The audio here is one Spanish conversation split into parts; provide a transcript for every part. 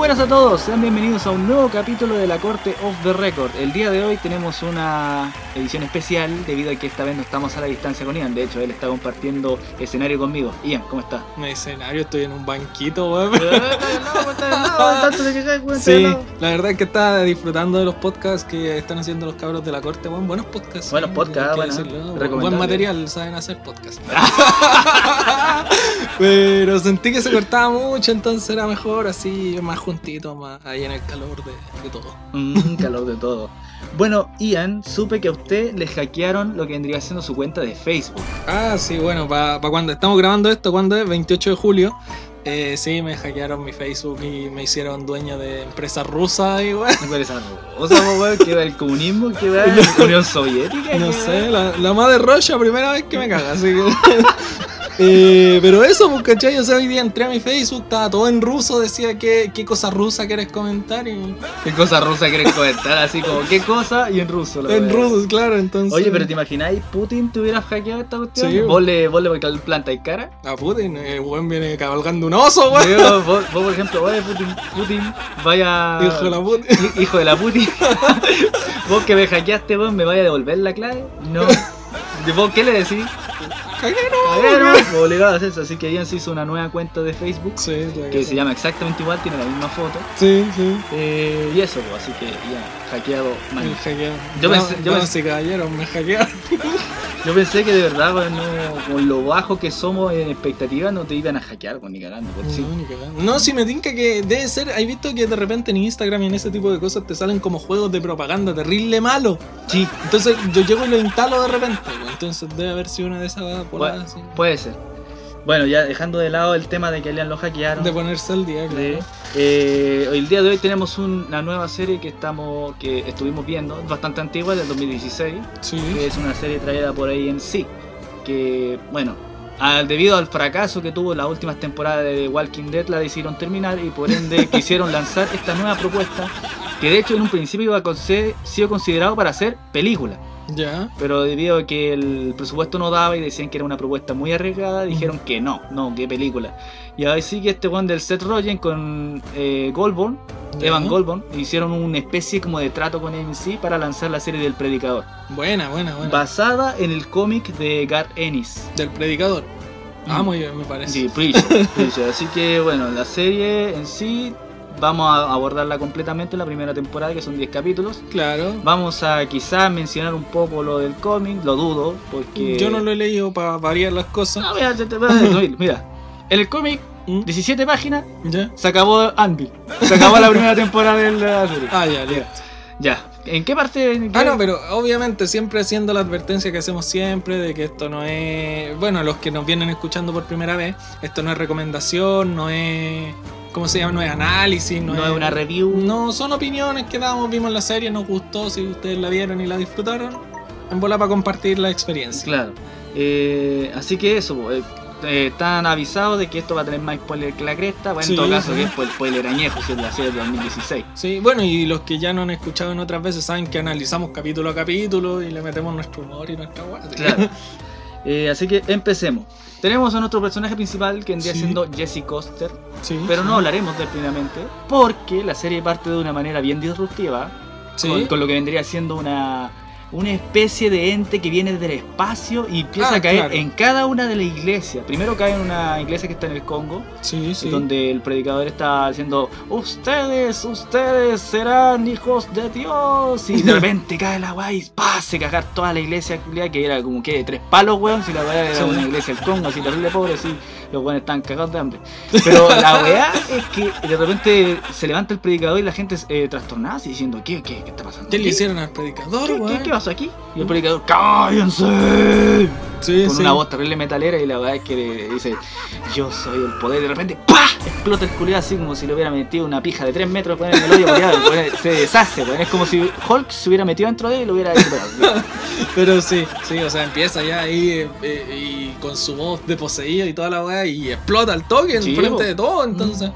buenas a todos, sean bienvenidos a un nuevo capítulo de la Corte of the Record. El día de hoy tenemos una edición especial debido a que esta vez no estamos a la distancia con Ian. De hecho, él está compartiendo escenario conmigo. Ian, ¿cómo estás? Un escenario, estoy en un banquito, weón. Sí, Sí, la verdad es que estaba disfrutando de los podcasts que están haciendo los cabros de la corte, weón. Buenos podcasts. Buenos podcasts, bueno, decirlo. Buen material, saben hacer podcasts. Pero sentí que se cortaba mucho, entonces era mejor así, más juntito, más ahí en el calor de, de todo. Mm, calor de todo. Bueno, Ian, supe que a usted le hackearon lo que vendría siendo su cuenta de Facebook. Ah, sí, bueno, para cuando estamos grabando esto, cuando es 28 de julio, eh, sí, me hackearon mi Facebook y me hicieron dueño de empresas rusas y weón. ¿No parece cosa, weón? ¿Qué va el comunismo? ¿Qué va la Unión Soviética? No ¿Qué sé, la, la madre Rocha, primera vez que me caga, así que. Eh, pero eso, pues, ¿cachai? O sea, hoy día entré a mi Facebook, estaba todo en ruso, decía qué, qué cosa rusa quieres comentar y. ¿Qué cosa rusa querés comentar? Así como, ¿qué cosa? Y en ruso. la En ruso, claro, entonces. Oye, pero ¿te imagináis Putin te hubiera hackeado esta cuestión? Sí, ¿Vos le, vos le plantáis cara? A Putin, el weón viene cabalgando un oso, weón. Vos, vos, por ejemplo, oye Putin, Putin, vaya... Hijo de la puta. Hi- Hijo de la Putin. vos que me hackeaste, vos, ¿me vaya a devolver la clave? No. ¿De vos qué le decís? Obligado a hacer eso. Así que Ian se hizo una nueva cuenta de Facebook Sí, que se llama exactamente igual, tiene la misma foto. Sí, sí. Eh, y eso, pues, así que ya, hackeado mal. Yo No, pensé- yo damas pensé- y caballeros, me hackearon. Yo pensé que de verdad, pues, no, con lo bajo que somos en expectativa, no te iban a hackear con ni cagando. pues, sí. No, ni cagando. No, si me tinca que debe ser. ¿Has visto que de repente en Instagram y en ese tipo de cosas te salen como juegos de propaganda terrible malo? Sí, Entonces yo llego y lo instalo de repente. pues, Entonces debe haber sido una de esas Pu- puede ser. Bueno, ya dejando de lado el tema de que Lean lo hackearon. de ponerse al día. de- Claro. eh, el día de hoy tenemos un- una nueva serie que estamos que estuvimos viendo, es bastante antigua, del 2016, Sí. que es una serie traída por ahí en sí, que bueno, al- debido al fracaso que tuvo las últimas temporadas de Walking Dead la decidieron terminar y por ende quisieron lanzar esta nueva propuesta que de hecho en un principio iba a ser sido considerado para hacer película. Ya. Pero debido a que el presupuesto no daba y decían que era una propuesta muy arriesgada, dijeron que no, no, qué película. Y ahí sí que este one del Seth Rogen con eh, Goldborn, ya. Evan Goldborn, hicieron una especie como de trato con AMC para lanzar la serie del Predicador. Buena, buena, buena. Basada en el cómic de Garth Ennis. Del predicador. Ah, Mm. muy bien, me parece. Sí, Preacher, Preacher. Así que bueno, la serie en sí vamos a abordarla completamente en la primera temporada, que son 10 capítulos. Claro. Vamos a quizás mencionar un poco lo del cómic, lo dudo, porque... Yo no lo he leído para variar las cosas. No, mira, te- te resumir, mira. En el cómic, ¿Mm? 17 páginas, ¿Ya? se acabó Anvil. Se acabó la primera temporada de la serie. Ah, ya, listo. Ya. ¿En qué parte? en qué- Ah, no, pero obviamente siempre haciendo la advertencia que hacemos siempre de que esto no es. Bueno, los que nos vienen escuchando por primera vez, esto no es recomendación, no es. ¿Cómo se llama? No es análisis, no, No es una review. No, son opiniones que damos, vimos la serie, nos gustó, si ustedes la vieron y la disfrutaron, en bola para compartir la experiencia. Claro. Eh, así que eso, eh, eh, están avisados de que esto va a tener más spoiler que la cresta. Bueno, Sí, en todo caso, sí. que es po- spoiler añejo, si es la serie de 2016. Sí, bueno, y los que ya no han escuchado en otras veces saben que analizamos capítulo a capítulo y le metemos nuestro humor y nuestra guardia. Claro. Así que empecemos. Tenemos a nuestro personaje principal que vendría Sí. siendo Jesse Coster. Sí, Pero sí. no hablaremos de él plenamente. Porque la serie parte de una manera bien disruptiva. Sí. con, con lo que vendría siendo una, una especie de ente que viene del espacio y empieza Ah, a caer claro. en cada una de las iglesias. Primero cae en una iglesia que está en el Congo, Sí, sí. donde el predicador está diciendo, ustedes, ustedes serán hijos de Dios. Y de repente cae la weá y ¡pah! se cagar toda la iglesia que era como que de tres palos, weón. Si la weá era Sí. una iglesia del Congo, así terrible pobre, así los weones están cagados de hambre. Pero la weá es que de repente se levanta el predicador y la gente eh, trastornada, así diciendo, ¿qué, qué, qué está pasando? ¿Qué le hicieron al predicador, ¿Qué, qué, qué pasó aquí? Y el predicador, ¡cállense! Sí, Con sí. una voz terrible metalera y la verdad es que le dice, yo soy el poder. Y de repente, ¡pah! Explota el culiado así como si le hubiera metido una pija de 3 metros en el hoyo, se deshace. Es como si Hulk se hubiera metido dentro de él y lo hubiera. Pero sí, sí, o sea, empieza ya ahí eh, eh, y con su voz de poseído y toda la weá y explota el toque en Sí, frente de todo, entonces.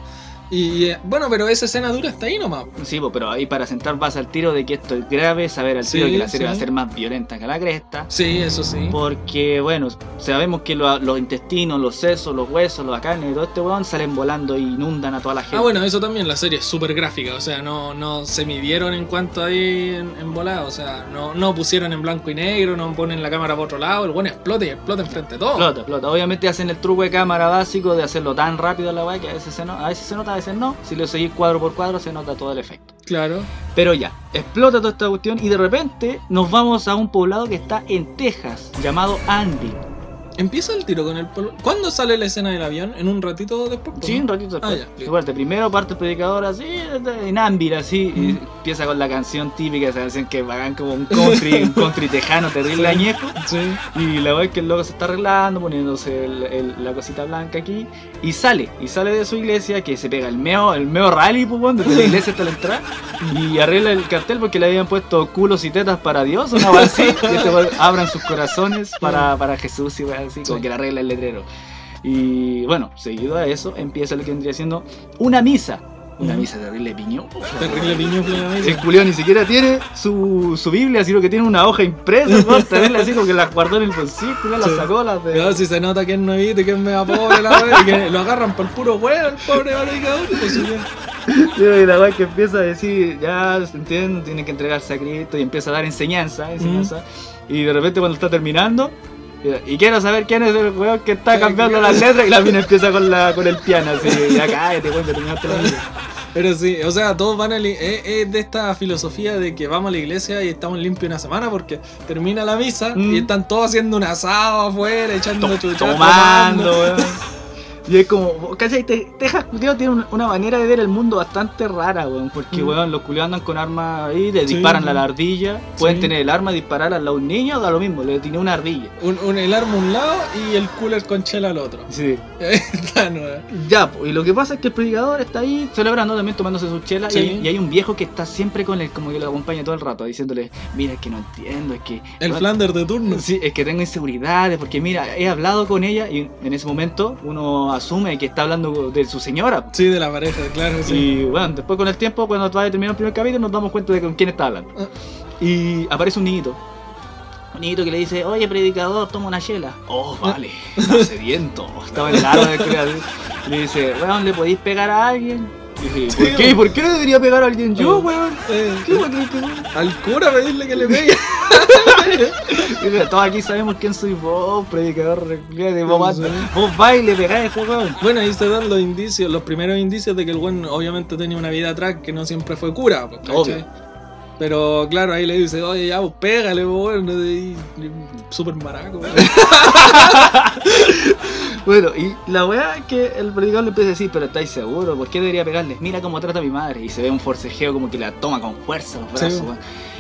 Y bueno, pero esa escena dura hasta ahí nomás. Sí, pero ahí para sentar vas al tiro de que esto es grave, saber al Sí, tiro que la serie va a ser más violenta que la cresta. Sí, eso sí. Porque, bueno, sabemos que lo- los intestinos, los sesos, los huesos, los carnes y todo este weón salen volando e inundan a toda la gente. Ah, bueno, eso también, la serie es súper gráfica, o sea, no, no se midieron en cuanto ahí en, en volada, o sea, no, no pusieron en blanco y negro, no ponen la cámara por otro lado, el buen explota y explota enfrente de todo. Explota, explota. Obviamente hacen el truco de cámara básico de hacerlo tan rápido a la weá que a veces, se no- a veces se nota, a veces no. Si lo seguís cuadro por cuadro se nota todo el efecto. Claro. Pero ya, explota toda esta cuestión y de repente nos vamos a un poblado que está en Texas, llamado Andy. Empieza el tiro con el polo. ¿Cuándo sale la escena del avión? ¿En un ratito después? Sí, un ratito después. Ah, ya, de primero parte el predicador así, en Ámbir, así, y Mm. empieza con la canción típica, esa canción que vagan como un country, un country tejano terrible Sí. añejo. Sí. Y la es que el loco se está arreglando, poniéndose el- el- la cosita blanca aquí. Y sale, y sale de su iglesia, que se pega el meo, el meo rally, pues, weón, desde la iglesia hasta la entrada. Y arregla el cartel porque le habían puesto culos y tetas para Dios, una cosa así. Este abran sus corazones para, para Jesús y así, como que le arregla el letrero. Y bueno, seguido a eso, empieza lo que vendría siendo una misa. Una misa terrible piñón. Terrible plena El culiao ni siquiera tiene su, su Biblia, sino que tiene una hoja impresa, ¿no? Terrible así como que la guardó en el bolsillo, culiao, la Sí. sacó, las de... No, si se nota que es nuevito y que es mega pobre la wea, y que lo agarran por el puro huevo, el pobre. Pues, sí, ya. Y la weá que empieza a decir, ya, se entiende, tiene que entregarse a Cristo y empieza a dar enseñanza, enseñanza. Y de repente cuando está terminando, y quiero saber quién es el weón que está cambiando las letras y la mina empieza con la con el piano así, ya cállate, weón, terminaste la vida. Pero sí, o sea, todos van a. li- Es, es de esta filosofía de que vamos a la iglesia y estamos limpios una semana porque termina la misa Mm. y están todos haciendo un asado afuera, echando chuchas, tomando, weón. Y es como, ¿cachai? Te- Texas, culiao, tiene una- una manera de ver el mundo bastante rara, weón. Porque, Mm. weón, los culiados andan con armas ahí, le Sí, disparan sí. a la ardilla. Pueden Sí. tener el arma disparar a un niño, da lo mismo, le tiene una ardilla. Un, un- el arma a un lado y el cooler con chela al otro. Sí. Está nueva. Ya, po, y lo que pasa es que el predicador está ahí celebrando también, tomándose su chela. Y, hay, y hay un viejo que está siempre con él, como que lo acompaña todo el rato, diciéndole: Mira, es que no entiendo, es que. El weón, Flanders de turno. Sí, es que tengo inseguridades, porque mira, he hablado con ella y en ese momento uno asume que está hablando de su señora. Sí, de la pareja, claro, sí. Y bueno, después con el tiempo, cuando va a terminar el primer capítulo, nos damos cuenta de con quién está hablando. Ah. Y aparece un niñito. Un niñito que le dice, oye predicador, toma una chela. Oh, vale, está sediento. Estaba en el árbol. Le dice, weón, ¿le podéis pegar a alguien? ¿Por qué? weón. ¿Por qué le debería pegar a alguien yo, weón? Eh, ¿Qué weón crees que weón? al cura pedirle que le pegue. Todos aquí sabemos quién soy vos, predicador. Vos, vos vais y le pegáis weón. Bueno, ahí se dan los indicios, los primeros indicios de que el buen obviamente tenía una vida atrás que no siempre fue cura, pues. Obvio. Pero claro, ahí le dice, oye, ya, pues pégale, pues, bueno, y- súper maraco. Bueno, y la weá es que el predicador le empieza a decir, pero ¿estáis seguros? ¿Por qué debería pegarle? Mira cómo trata a mi madre. Y se ve un forcejeo como que la toma con fuerza los brazos, Sí.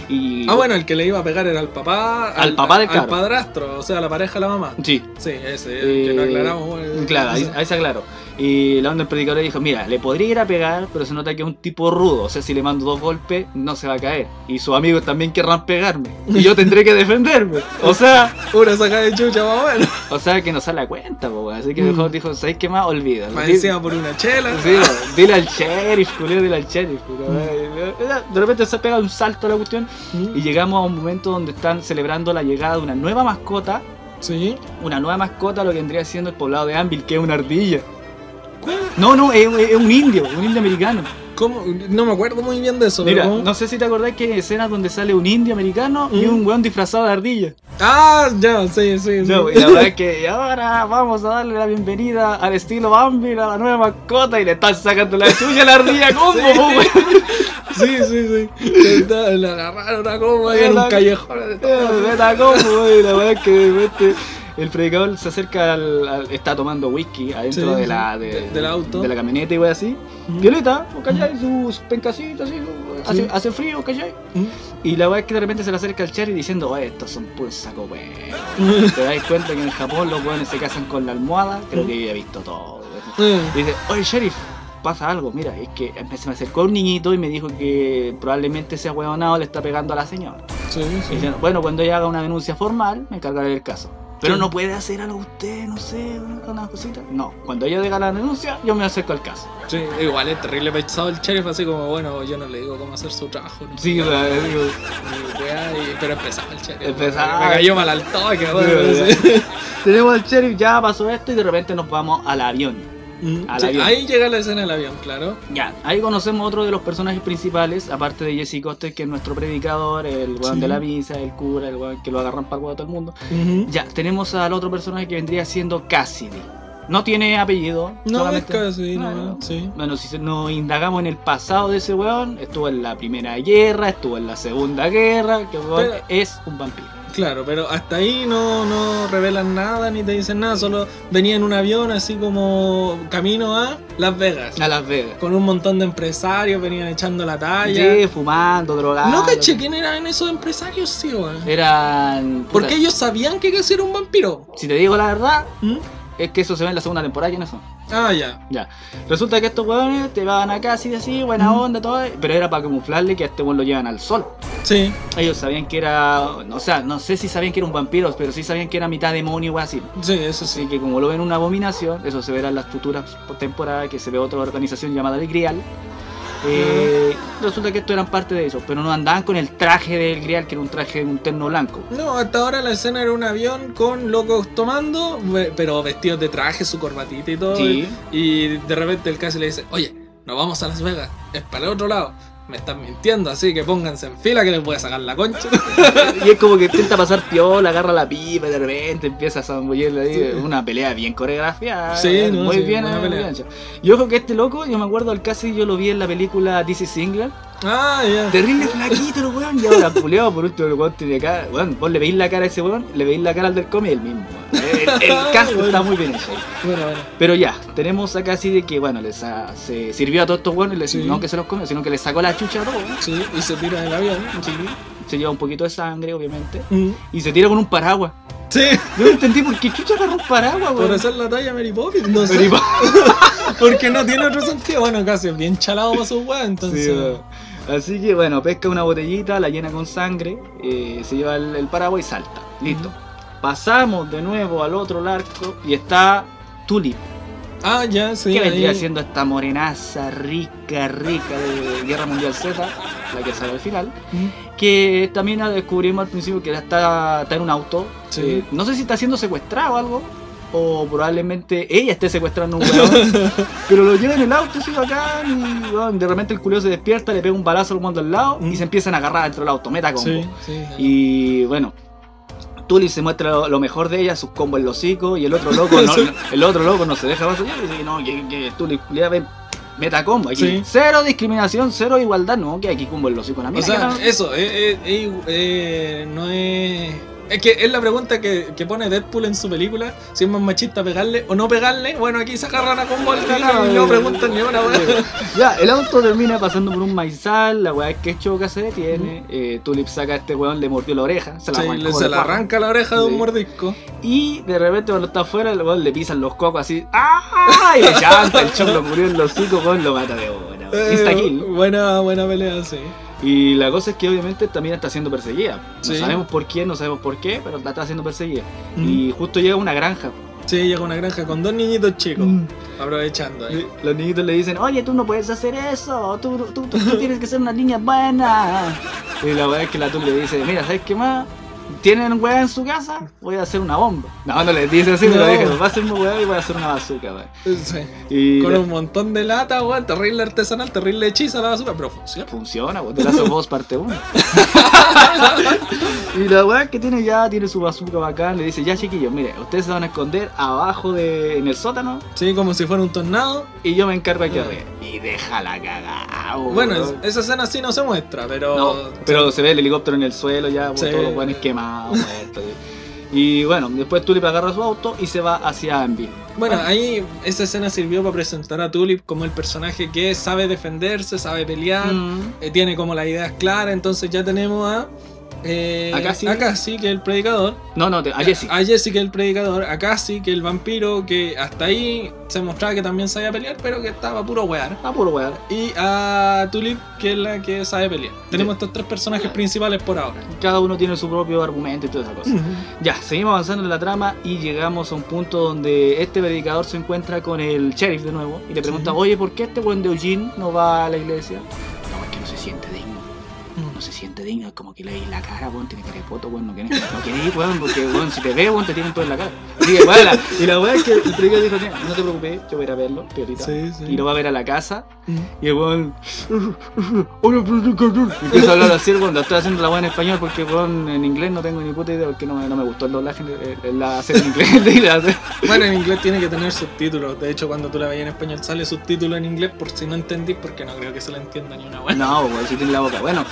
Y... Ah, bueno, el que le iba a pegar era al papá. Al papá del Al padrastro, o sea, la pareja de la mamá. Sí, Sí, ese, que no aclaramos. bueno, claro, ahí, ahí se aclaró. Y la onda del predicador le dijo, mira, le podría ir a pegar, pero se nota que es un tipo rudo. O sea, si le mando dos golpes, no se va a caer. Y sus amigos también querrán pegarme. Y yo tendré que defenderme. O sea, Una saca de chucha más o menos. o sea que no sale a cuenta, po. Así que Mm. mejor dijo, ¿sabéis qué más? Olvídalo. Encima por una chela. Sí, dile al sheriff, culero, dile al sheriff. culero. De repente se pega un salto a la cuestión Mm, y llegamos a un momento donde están celebrando la llegada de una nueva mascota. Sí. Una nueva mascota, lo que vendría siendo el poblado de Anvil, que es una ardilla. No, no, es, es un indio, un indio americano. ¿Cómo? No me acuerdo muy bien de eso, Mira, pero. no sé si te acordás que hay escenas donde sale un indio americano y Mm. un weón disfrazado de ardilla. Ah, ya, sí, sí. sí. No, y la verdad es que ahora vamos a darle la bienvenida al estilo Anvil, a la nueva mascota, y le están sacando la chucha a la ardilla, ¿cómo, Sí. Sí, sí, sí. Le agarraron a como ahí en un callejón. Neta, ¿cómo, güey? La verdad es que de repente el predicador se acerca al, al- está tomando whisky adentro Sí, de la de- De- del auto. de la camioneta y wey así. Mm. Violeta, ¿cachai? Sus pencasitas así, hace, Sí. hace frío, ¿cachai? Y la verdad es que de repente se le acerca al Cherry diciendo, oye, estos son puros saco. Te das cuenta que en Japón los weones se casan con la almohada, creo que yo he visto todo. Y dice, oye sheriff, pasa algo, mira, es que se me acercó un niñito y me dijo que probablemente ese huevonado le está pegando a la señora. Sí, Y sí. dicen, bueno, cuando ella haga una denuncia formal, me encargaré del caso. Pero no puede hacer algo usted, no sé, una cosita. No, cuando ella diga la denuncia, yo me acerco al caso. Sí, igual es terrible pesado el sheriff, así como, bueno, yo no le digo cómo hacer su trabajo. No Sí, o sea, digo, Y, pero empezaba el sheriff. Empezaba. Me cayó mal al toque, sí. tenemos al sheriff, ya pasó esto y de repente nos vamos al avión. Mm, Al sí, avión. ahí llega la escena del avión, claro. Ya, ahí conocemos otro de los personajes principales, aparte de Jesse Coster, que es nuestro predicador, el weón Sí. de la misa, el cura, el weón que lo agarran para el huevo todo el mundo. Ujú. Ya, tenemos al otro personaje que vendría siendo Cassidy. No tiene apellido. No, solamente- es casi, no, no. sí. Bueno, si nos indagamos en el pasado de ese weón, estuvo en la primera guerra, estuvo en la segunda guerra, que weón Pero- es un vampiro. Claro, pero hasta ahí no, no revelan nada ni te dicen nada, solo venía en un avión así como camino a Las Vegas. A Las Vegas. Con un montón de empresarios, venían echando la talla. Sí, fumando, drogando. no caché quién eran esos empresarios, sí, weón. Eran. puta, Porque ellos sabían que casi era un vampiro. Si te digo la verdad, ¿Mm? Es que eso se ve en la segunda temporada, ¿quiénes son? Ah, ya. Ya. Resulta que estos weones te van acá así, así, buena onda, todo. Pero era para camuflarle que a este weón lo llevan al sol. Sí. Ellos sabían que era. O sea, no sé si sabían que era un vampiro, pero sí sabían que era mitad demonio o así. Sí, eso sí. Así que como lo ven una abominación, eso se verá en las futuras temporadas, que se ve otra organización llamada el Grial. Eh, resulta que esto eran parte de eso, pero no andaban con el traje del Grial, que era un traje de un terno blanco. No, hasta ahora la escena era un avión con locos tomando, pero vestidos de traje, su corbatita y todo. Sí. Y de repente el casi le dice, oye, nos vamos a Las Vegas, es para el otro lado. Me están mintiendo, así que pónganse en fila que les voy a sacar la concha. Y es como que intenta pasar piola, agarra la pipa y de repente empieza a zambullirle ahí. Sí. Una pelea bien coreografiada. Sí, eh, no, muy sí, bien. eh, pelea. bien. Y ojo que este loco, yo me acuerdo al casi yo lo vi en la película DC Singler. Ah, ya. Terrible flaquito el weón, y ahora culeado por último el weón tiene cara. Weón, vos le veis la cara a ese weón, le veis la cara al del cómic el mismo. El, el cast Bueno. está muy bien hecho. Bueno, bueno. Pero ya, tenemos acá así de que, bueno, les se sirvió a todos estos buenos, les, Sí. no que se los comió, sino que les sacó la chucha a todos. Sí, y se tira del avión. Sí, se lleva un poquito de sangre, obviamente. Mm. Y se tira con un paraguas. Sí, Yo no entendí por qué chucha agarró un paraguas, por weón. hacer la talla Mary Poppins, no sé. Porque no tiene otro sentido. Bueno, casi bien chalado para weas, Sí, entonces. weón. Así que bueno, pesca una botellita, la llena con sangre, eh, se lleva el, el paraguas y salta. Listo. Pasamos de nuevo al otro arco y está Tulip. Ah, ya, sí. ¿Qué vendría ahí. siendo esta morenaza rica, rica de Guerra Mundial Z? La que sale al final. Mm. Que también descubrimos al principio que está, está en un auto. Sí. Eh, no sé si está siendo secuestrado o algo. O probablemente ella esté secuestrando a un weón. pero lo lleva en el auto, así bacán. Y weón, de repente el culio se despierta, le pega un balazo al mundo al lado Mm. y se empiezan a agarrar dentro del auto. Meta combo. Sí, sí. Y bueno. Tulip se muestra lo, lo mejor de ella, sus combos en los hocico, y el otro loco no, el otro loco no se deja allá y dice que no, que, que Tulip culiá, ven, meta combo aquí. Sí. Cero discriminación, cero igualdad, no, que aquí combo en los hocico la O mina. sea, eso, eh, eh, eh, no es. Es que es la pregunta que, que pone Deadpool en su película: si es más machista pegarle o no pegarle. Bueno, aquí se agarran a combo al tiro y no preguntan ni una wea. Ya, el auto termina pasando por un maizal, la weá es que choca se detiene, eh, Tulip saca a este weón, le mordió la oreja, se la Sí, le- se cuajo. arranca la oreja de Sí. un mordisco. Y de repente cuando está afuera, el weón le pisan los cocos así, ¡ah! Y le llanta, el choclo murió en los hocico, weón, lo mata de una. Eh, buena, buena pelea, sí. Y la cosa es que obviamente también está siendo perseguida. No Sí. sabemos por quién, no sabemos por qué, pero la está siendo perseguida. Mm. Y justo llega a una granja. Sí, llega a una granja con dos niñitos chicos, Mm. aprovechando ahí. Los niñitos le dicen, oye, tú no puedes hacer eso, tú, tú, tú- tú tienes que ser una niña buena. Y la verdad es que la tú le dice, mira, ¿sabes qué más? ¿Tienen weá en su casa? Voy a hacer una bomba. No, no les dice así, pero No. dije, va a hacer una weá y voy a hacer una bazooka, weón. Sí. Y Con la- un montón de lata, weón, terrible artesanal, terrible hechiza la basura, pero funciona. funciona, weón, de la voz parte 1. y la weá que tiene ya, tiene su bazooka bacán, le dice, ya chiquillos, mire, ustedes se van a esconder abajo de, en el sótano Sí, como si fuera un tornado. y yo me encargo aquí Ah. arriba. Y deja la cagada, Bueno, esa escena sí no se muestra, pero. No, pero se ve el helicóptero en el suelo ya, por Sí. todos los buenos Y bueno, después Tulip agarra su auto y se va hacia Ambi. Bueno, ahí esa escena sirvió para presentar a Tulip como el personaje que sabe defenderse, sabe pelear, Mm. eh, tiene como las ideas claras, entonces ya tenemos a eh, Acá sí. acá sí que el predicador, No, no, te- a Jesse. a Jesse que el predicador, a Cassie que el vampiro, que hasta ahí se mostraba que también sabía pelear, pero que estaba puro wear. Ah, puro weón. Y a Tulip, que es la que sabe pelear. Tenemos estos tres personajes principales por ahora. Cada uno tiene su propio argumento y toda esa cosa. Ya, seguimos avanzando en la trama y llegamos a un punto donde este predicador se encuentra con el sheriff de nuevo y le pregunta, Sí. oye, ¿por qué este buen de Eugene no va a la iglesia? No, es que no se siente se siente digno, es como que le veis la cara, weón, tiene cara de poto, weón, no querés, no querés, weón, porque, weón, si te ve, weón, te tienen todo en la cara. Así que, y la weón es que el predicador dijo, "Mira, no te preocupes, yo voy a ir a verlo, piolita. Sí, sí. Y lo va a ver a la casa Mm. y el weón. Empieza a hablar así, weón. Lo estoy haciendo la weón en español porque, weón, en inglés no tengo ni puta idea porque no me, no me gustó el doblaje, eh, eh, la hacer en inglés. Bueno, en inglés tiene que tener subtítulos. De hecho, cuando tú la veías en español sale subtítulo en inglés por si no entendís, porque no creo que se la entienda ni una buena. No, weón, si tiene la boca. Bueno,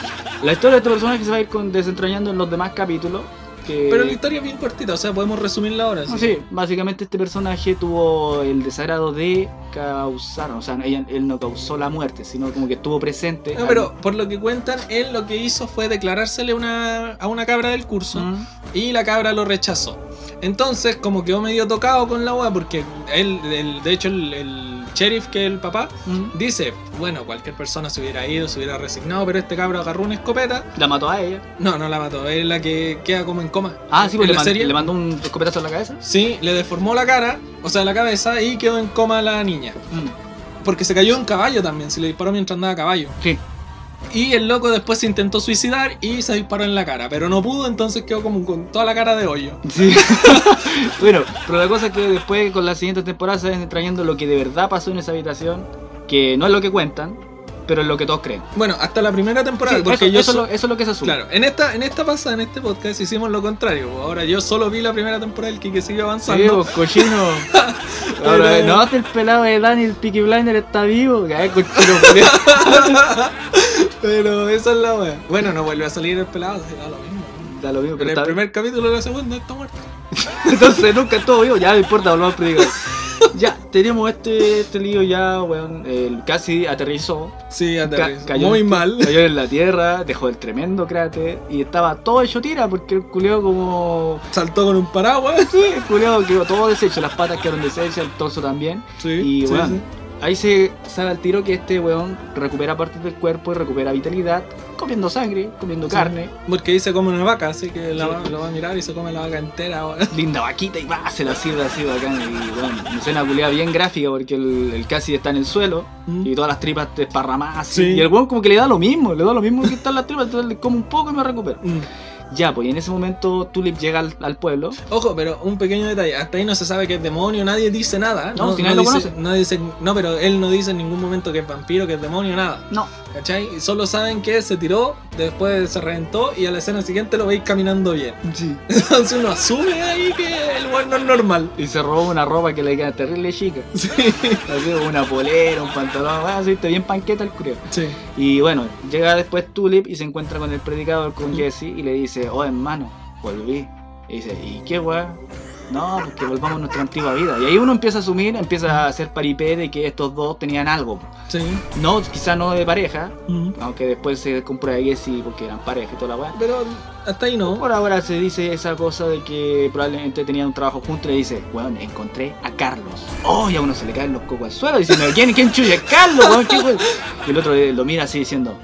la historia de este personaje se va a ir con, desentrañando en los demás capítulos. Que... Pero la historia es bien cortita, o sea, podemos resumirla ahora. No, sí, básicamente este personaje tuvo el desagrado de causar, o sea, él no causó la muerte, sino como que estuvo presente. No, pero por lo que cuentan, él lo que hizo fue declarársele una, a una cabra del curso Mm. y la cabra lo rechazó. Entonces, como quedó medio tocado con la wea, porque él, el- de hecho, el, el sheriff, que es el papá, dice: Bueno, cualquier persona se hubiera ido, se hubiera resignado, pero este cabro agarró una escopeta. La mató a ella. No, no la mató, es la que queda como en coma. Ah, sí, pues le, le mandó un escopetazo en la cabeza. Sí, le deformó la cara, o sea, la cabeza, y quedó en coma la niña. Mm. Porque se cayó en caballo también, se le disparó mientras andaba a caballo. Sí. Y el loco después se intentó suicidar y se disparó en la cara, pero no pudo, entonces quedó como con toda la cara de hoyo. Sí. bueno, pero la cosa es que después con la siguiente temporada se van trayendo lo que de verdad pasó en esa habitación, que no es lo que cuentan, pero es lo que todos creen. Bueno, hasta la primera temporada, Sí, porque eso, yo eso es so- lo, eso es lo que se asume. Claro, en esta, en esta pasada, en este podcast hicimos lo contrario. Ahora yo solo vi la primera temporada, el que sigue avanzando. Sí, pues, cochino. Ahora, no, el pelado de Dani, el Peaky Blinder está vivo. Que, ay, cochino. Pero esa es la wea. Bueno, no vuelve a salir el pelado, da lo mismo. da lo mismo, En pero el primer capítulo de la segunda está muerto. Entonces nunca estuvo vivo, ya no importa, volvamos a predicar. Ya, tenemos este, este lío ya, weón. El casi aterrizó. Sí, aterrizó. Muy en- mal. Cayó en la tierra, dejó el tremendo cráter y estaba todo hecho tira porque el culeo como. Saltó con un paraguas. Sí, el culeo quedó todo deshecho, las patas quedaron deshechas, el torso también. Sí, Y sí, weón, sí. Ahí se sabe al tiro que este weón recupera partes del cuerpo y recupera vitalidad comiendo sangre, comiendo Sí. carne. Porque ahí se come una vaca, así que la Sí. lo va a mirar y se come la vaca entera. linda vaquita y va, se la sirve así bacán. Y bueno, una culiada bien gráfica porque el, el casi está en el suelo Mm. y todas las tripas desparramadas. Sí. Y el weón como que le da lo mismo, le da lo mismo que están las tripas, entonces le como un poco y me recupero. Mm. Ya, pues y en ese momento Tulip llega al, al pueblo. Ojo, pero un pequeño detalle. Hasta ahí no se sabe que es demonio, nadie dice nada. No, si nadie lo dice, conoce. no, dice- no, pero él no dice en ningún momento que es vampiro, que es demonio, nada. No, ¿Cachai? Y Solo saben que se tiró, después se reventó y a la escena siguiente lo veis caminando bien. sí. Entonces uno asume ahí que el weón no es normal. Y se robó una ropa que le queda terrible chica. Sí. Así como una polera, un pantalón, bueno, así, está bien panqueta el curioso. Sí. Y bueno, llega después Tulip y se encuentra con el predicador, con Jesse, y le dice, oh hermano, volví. Y dice, ¿y qué weá? No, pues que volvamos a nuestra antigua vida. Y ahí uno empieza a asumir, empieza a hacer paripé de que estos dos tenían algo. Sí. No, quizá no de pareja, aunque después se comprueba que sí, porque eran pareja y toda la weá. Pero hasta ahí no. Por ahora se dice esa cosa de que probablemente tenían un trabajo juntos y le dice, weón, encontré a Carlos. Oh, y a uno se le caen los cocos al suelo diciendo, ¿quién, quién chuya? es Carlos, weón, ¿qué weón? Y el otro lo mira así diciendo,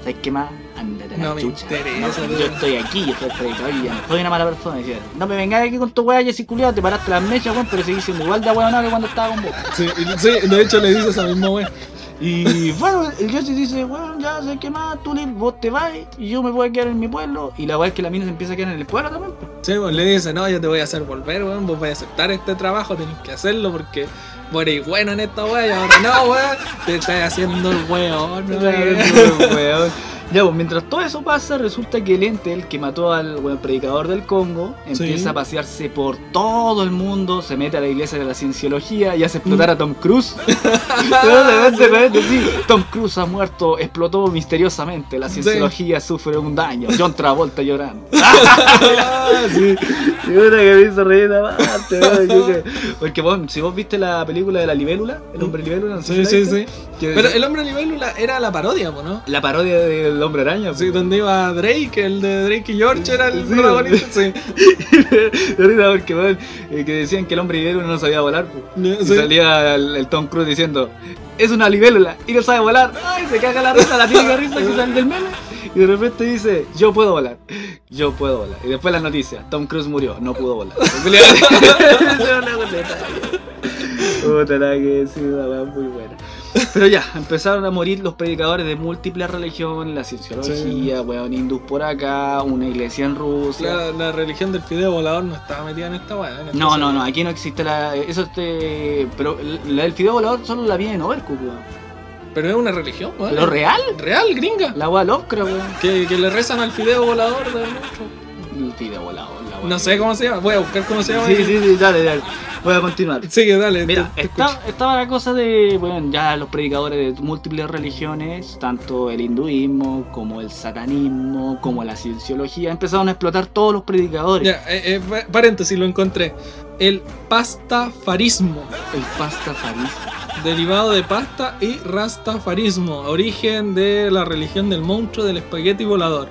¿sabes qué más? Ándate a la No me interesa, No, yo estoy aquí, yo soy el predicador y ya no soy una mala persona. Decía, no me vengas aquí con tu weá, Jessy culiado, te paraste las mechas, weón, pero seguís siendo igual de weón que cuando estaba con vos. Sí, sí, de hecho le dice esa misma wea. Y bueno, el Jesse dice, bueno, ya sé qué más, tú vos te vas y yo me voy a quedar en mi pueblo. Y la weá es que la mina se empieza a quedar en el pueblo también. Sí, pues le dice, no, yo te voy a hacer volver, weón, vos vais a aceptar este trabajo, tenés que hacerlo porque vos eres bueno en esta y ahora no, weón, te estás haciendo el weón, weón. Ya, pues mientras todo eso pasa, resulta que el ente, el que mató al weón, predicador del Congo, Sí. empieza a pasearse por todo el mundo, se mete a la iglesia de la cienciología y hace explotar a Tom Cruise. No, de de sí, Tom Cruise ha muerto, explotó misteriosamente, la cienciología sufre un daño, John Travolta llorando. Ah, sí. Y una que me hizo reír esa parte, weón, yo que- Porque vos, si vos viste la película de la libélula, el hombre libélula, no sé Sí, sí, sí. que- Pero el hombre libélula era la parodia, ¿no? la parodia del el hombre araña. Sí, donde iba Drake, el de Drake y George era el Sí, protagonista. Sí. Porque weón, eh, que decían que el hombre libélula no sabía volar. Y Sí. salía el, el Tom Cruise diciendo, es una libélula y no sabe volar. Ay, se caga la risa, la típica risa que sale del meme. Y de repente dice, yo puedo volar, yo puedo volar. Y después las noticias, Tom Cruise murió, no pudo volar. Puta la que una muy buena. Pero ya, empezaron a morir los predicadores de múltiples religiones, la cienciología, weón, hindús por acá, una iglesia en Rusia. La, la religión del fideo volador no estaba metida en esta esta No, no, no, aquí no existe la. Eso este. Pero la del fideo volador solo la vi en Overcook, weón. Pero es una religión, weón. ¿Pero real? Real, gringa. La weá Lovecraft, weón. Que, que le rezan al fideo volador del monstruo. El fideo volador, la weá. No sé cómo se llama. Voy a buscar cómo se llama. Sí, sí, sí, dale, dale. Voy a continuar. Sigue, dale. Mira, te- te está- estaba la cosa de, bueno, ya los predicadores de múltiples religiones, tanto el hinduismo como el satanismo, como la cienciología, empezaron a explotar todos los predicadores. Ya, eh, eh, pa- paréntesis, lo encontré. El pastafarismo, El pastafarismo. derivado de pasta y rastafarismo, origen de la religión del monstruo del espagueti volador.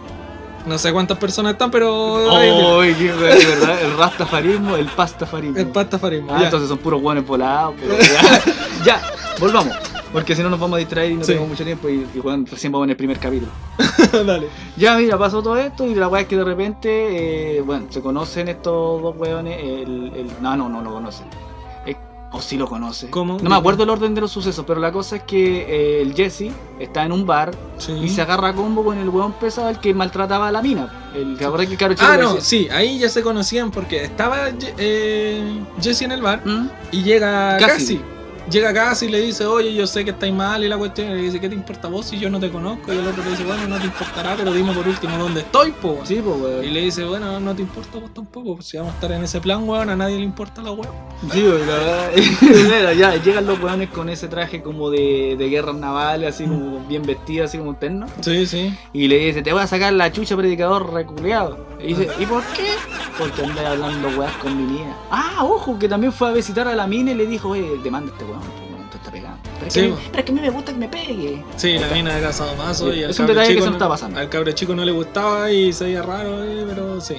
No sé cuántas personas están, pero. Oh, qué verdad, el rastafarismo, el pastafarismo. El pastafarismo. Ah, ya. entonces son puros guanes volados. pero ya, ya, volvamos. Porque si no nos vamos a distraer y no Sí. tenemos mucho tiempo y, y recién vamos en el primer capítulo. dale. Ya, mira, pasó todo esto y la weá es que de repente, eh, bueno, se conocen estos dos weones. El, el- no, no, no lo conocen. O sí lo conoce. ¿Cómo? No me acuerdo el orden de los sucesos, pero la cosa es que eh, el Jesse está en un bar Sí. y se agarra a combo con el weón pesado el que maltrataba a la mina. El que ahora que Ah, no, decía, sí, ahí ya se conocían porque estaba eh, Jesse en el bar ¿Mm? y llega. Casi. Llega Casi y le dice, oye, yo sé que estáis mal y la cuestión. Y le dice, ¿qué te importa vos si yo no te conozco? Y el otro le dice, bueno, no te importará, pero dime por último dónde estoy, po. weón". Sí, pues weón. Y le dice, bueno, no te importa vos tampoco, pues si vamos a estar en ese plan, weón, a nadie le importa la weón. Sí, pues, la verdad. Ya llegan los weones con ese traje como de, de guerras navales, así como bien vestido, así como un terno. Sí, sí. Y le dice, te voy a sacar la chucha predicador reculeado. Y dice, ¿y por qué? Porque andé hablando weas con mi mina. Ah, ojo, que también fue a visitar a la mina y le dijo, oye, demanda a este weón, pues, weón, te está pegando. Pero es, Sí, que, pero es que a mí me gusta que me pegue. Sí, la mina era sadomaso Sí, y al es detalle que chico se no- nos está pasando. Al cabro chico no le gustaba y se veía raro, eh, pero sí.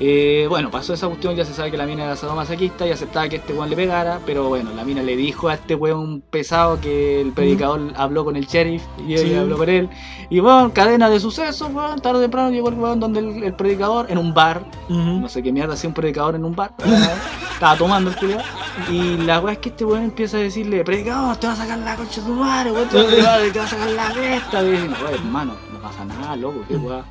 Eh, bueno, pasó esa cuestión, ya se sabe que la mina era sadomasoquista y aceptaba que este weón le pegara, pero bueno, la mina le dijo a este weón pesado que el predicador habló con el sheriff y Sí. habló con él. Y bueno, cadena de sucesos, weón, tarde o temprano llegó el weón donde el, el predicador, en un bar, no sé qué mierda hacía un predicador en un bar, estaba tomando el culiao, y la weá es que este weón empieza a decirle, predicador, te va a sacar la concha de tu madre, weón, te va, a sacar la cresta, y dice, "Weón, hermano, no pasa nada, loco, qué weá.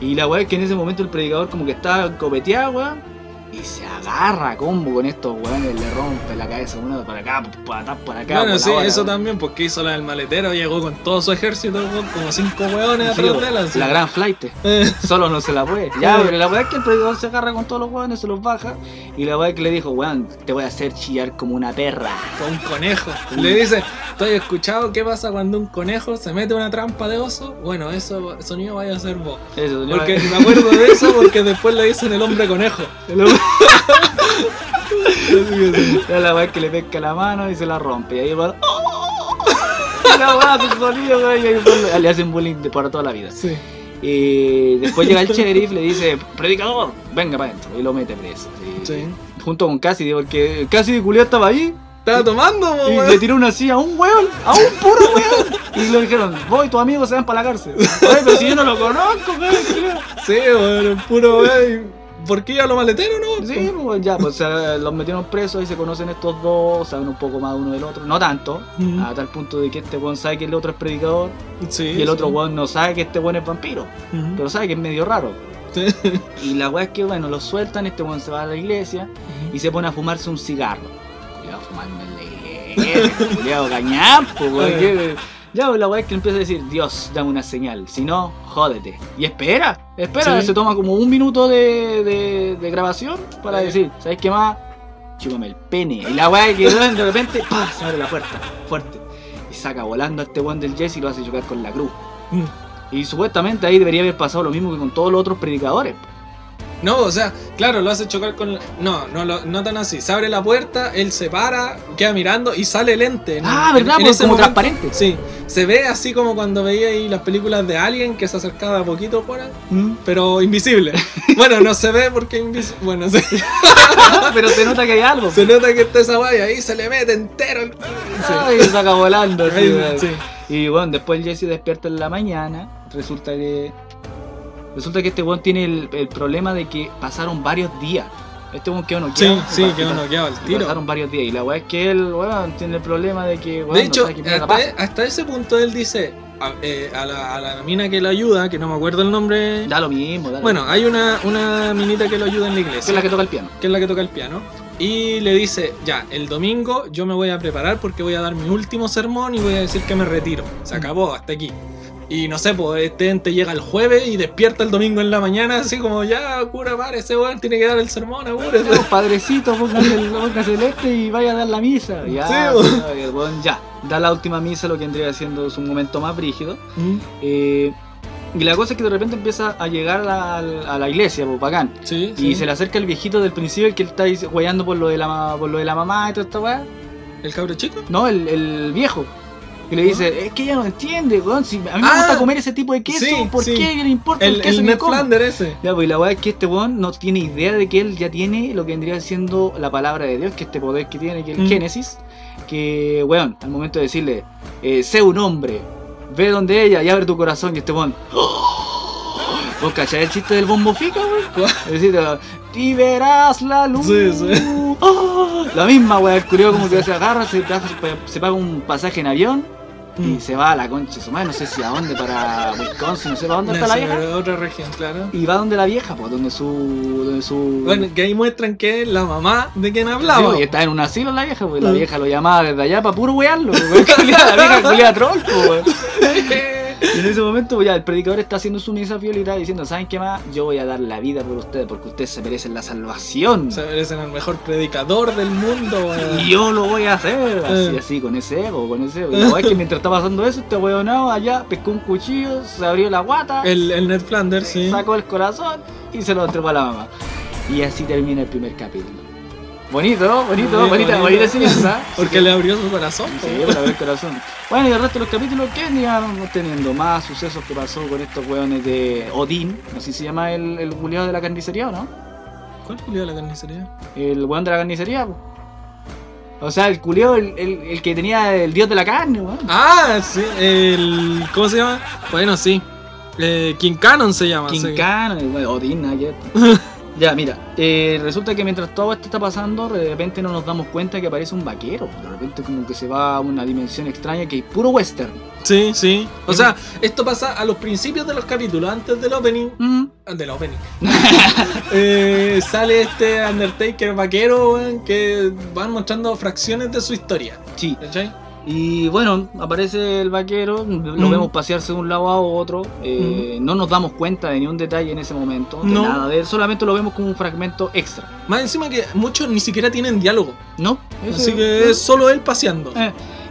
Y la weá es que en ese momento el predicador como que estaba copeteado, weón. Y se agarra a combo con estos weones, le rompe la cabeza uno por acá, por atrás, por acá. Bueno, la sí, hora, eso también, porque hizo la del maletero, llegó con todo su ejército, como cinco weones Sí, atrás de así. la gran flight. Solo no se la puede. Ya, pero la weá es que el predicador se agarra con todos los weones, se los baja. Y la weá es que le dijo, weón, te voy a hacer chillar como una perra. con un conejo. Le dice, ¿tú has escuchado qué pasa cuando un conejo se mete una trampa de oso? Bueno, eso sonido vaya a ser vos. Eso. Porque me acuerdo de eso porque después le dicen el hombre conejo. Ya la weá es que le pesca la mano y se la rompe. Y ahí va. Y la weá hace sonido, ahí fue- le hacen bullying de por toda la vida. Sí. Y después llega el sheriff, le dice, predicador, venga para adentro. Y lo mete preso. sí. Sí. Junto con Cassidy, porque Cassidy culiao estaba ahí. Estaba tomando, Y weón. le tiró una silla a un weón, a un puro weón. Y le dijeron, vos y tus amigos se van para la cárcel. Oye, pero si yo no lo conozco, weón. Sí, weón, puro weón. ¿Por qué a lo maletero, no? Sí, pues ya, pues los metieron presos y se conocen estos dos, saben un poco más uno del otro. No tanto, a tal punto de que este weón sabe que el otro es predicador Sí, y el otro weón no sabe que este weón es vampiro, pero sabe que es medio raro. Sí. Y la weá es que, bueno, lo sueltan, este weón se va a la iglesia y se pone a fumarse un cigarro. Cuidado, fumando en la iglesia, culiado cañapo, weón. Ya, la weá es que empieza a decir, Dios, dame una señal, si no, jódete. Y espera, espera, Sí. se toma como un minuto de, de, de grabación para Sí. decir, ¿sabes qué más? Chúpame el pene. Y la weá que de repente, ¡pah! se abre la puerta, fuerte. Y saca volando a este weón del Jesse y lo hace chocar con la cruz. Mm. Y supuestamente ahí debería haber pasado lo mismo que con todos los otros predicadores. No, o sea, claro, lo hace chocar con. la- No, no, lo- no tan así. Se abre la puerta, él se para, queda mirando y sale lente. En- Ah, en- ¿verdad? en Pues ese como momento- transparente. Sí, se ve así como cuando veía ahí las películas de Alien que se acercaba a poquito fuera, Mm. pero invisible. bueno, no se ve porque es invisible. Bueno, se, Pero se nota que hay algo. se nota que está esa guaya ahí, se le mete entero. el- Sí. Ay, se saca volando. weón. sí. Y bueno, después Jesse despierta en la mañana. Resulta que. Resulta que este weón tiene el, el problema de que pasaron varios días. Este weón quedó Sí, noqueado. sí, que pa- uno quedaba al tiro. Pasaron varios días. Y la weá es que él, weón, tiene el problema de que. weón, De no hecho, sabe qué mierda hasta, hasta ese punto él dice a, eh, a la, a la mina que lo ayuda, que no me acuerdo el nombre. Da lo mismo, da lo Bueno, hay una, una minita que lo ayuda en la mismo. iglesia. es la que toca el piano. que es la que toca el piano. Y le dice, ya, el domingo yo me voy a preparar porque voy a dar mi último sermón y voy a decir que me retiro. Se acabó, hasta aquí. Y no sé, pues este ente llega el jueves y despierta el domingo en la mañana, así como, ya, cura, pare, ese weón tiene que dar el sermón, apúrese. No, padrecito, póngase el póngase el este y vaya a dar la misa. Ya, Sí, weón, y el weón ya. Da la última misa, lo que vendría siendo su momento más brígido. Mm, Eh, y la cosa es que de repente empieza a llegar a, la- a la iglesia, pues bacán. Sí, Y sí. se le acerca el viejito del principio, el que está ahí guayando por lo de la, por lo de la mamá y toda esta weá. ¿El cabro chico? No, el, el viejo. Y le dice, es que ella no entiende, weón. Si a mí me Ah, gusta comer ese tipo de queso, sí, ¿por sí. qué le importa el, El, queso el que? Flander ese. Ya, pues la weá es que este weón no tiene idea de que él ya tiene lo que vendría siendo la palabra de Dios, que este poder que tiene, que es el Mm. Génesis. Que, weón, al momento de decirle, eh, sé un hombre, ve donde ella y abre tu corazón, y este weón. ¿Vos cachai el chiste del bombo fica, weón? Es decir, y verás la luz. Sí, sí. ¡Ah! La misma el curioso como que se agarra, se, se paga un pasaje en avión y Mm. se va a la concha de su madre, no sé si a dónde, para Wisconsin, no sé para dónde está la vieja. Otra región, claro. Y va donde la vieja, pues, donde su. Donde su. Bueno, que ahí muestran que es la mamá de quien Sí, hablaba. pues, y está en un asilo la vieja, pues la Mm. vieja lo llamaba desde allá para puro wearlo, pues, la vieja culiada troll, pues. Y en ese momento, pues, ya el predicador está haciendo su misa fiel y está diciendo, ¿saben qué más? Yo voy a dar la vida por ustedes, porque ustedes se merecen la salvación. Se merecen al mejor predicador del mundo, weón. Y yo lo voy a hacer, así, Eh. así, con ese ego, con ese ego. Y la es que mientras está pasando eso, este weonado allá pescó un cuchillo, se abrió la guata, El, el Ned Flanders, sí. sacó el corazón y se lo entregó a la mamá. Y así termina el primer capítulo. Bonito, bonito, Muy bonita, bonito. bonita enseñanza. Porque le abrió su corazón. Sí, para ver el corazón. Bueno, y el resto de los capítulos, ¿qué digamos teniendo? Más sucesos que pasó con estos weones de Odín, así se llama el, el de la carnicería, ¿o no? ¿Cuál Julio de la carnicería? El weón de la carnicería, po. O sea, el culiao, el, el, el que tenía el dios de la carne, weón. Ah, sí, el. ¿Cómo se llama? Bueno, sí. Eh, King Cannon se llama. Quincano, bueno, Odín, nada. Ya, mira, eh, resulta que mientras todo esto está pasando, de repente no nos damos cuenta que aparece un vaquero. De repente como que se va a una dimensión extraña que es puro western. Sí, sí. O sea, esto pasa a los principios de los capítulos, antes del opening. Mm. Del opening. Eh, sale este Undertaker vaquero, weón, que van mostrando fracciones de su historia. Sí, ¿Cachai? Y bueno, aparece el vaquero, lo Mm. vemos pasearse de un lado a otro, eh, no nos damos cuenta de ni un detalle en ese momento, de No. nada de él, solamente lo vemos como un fragmento extra. Más encima que muchos ni siquiera tienen diálogo. ¿No? Así que es solo él paseando. Eh,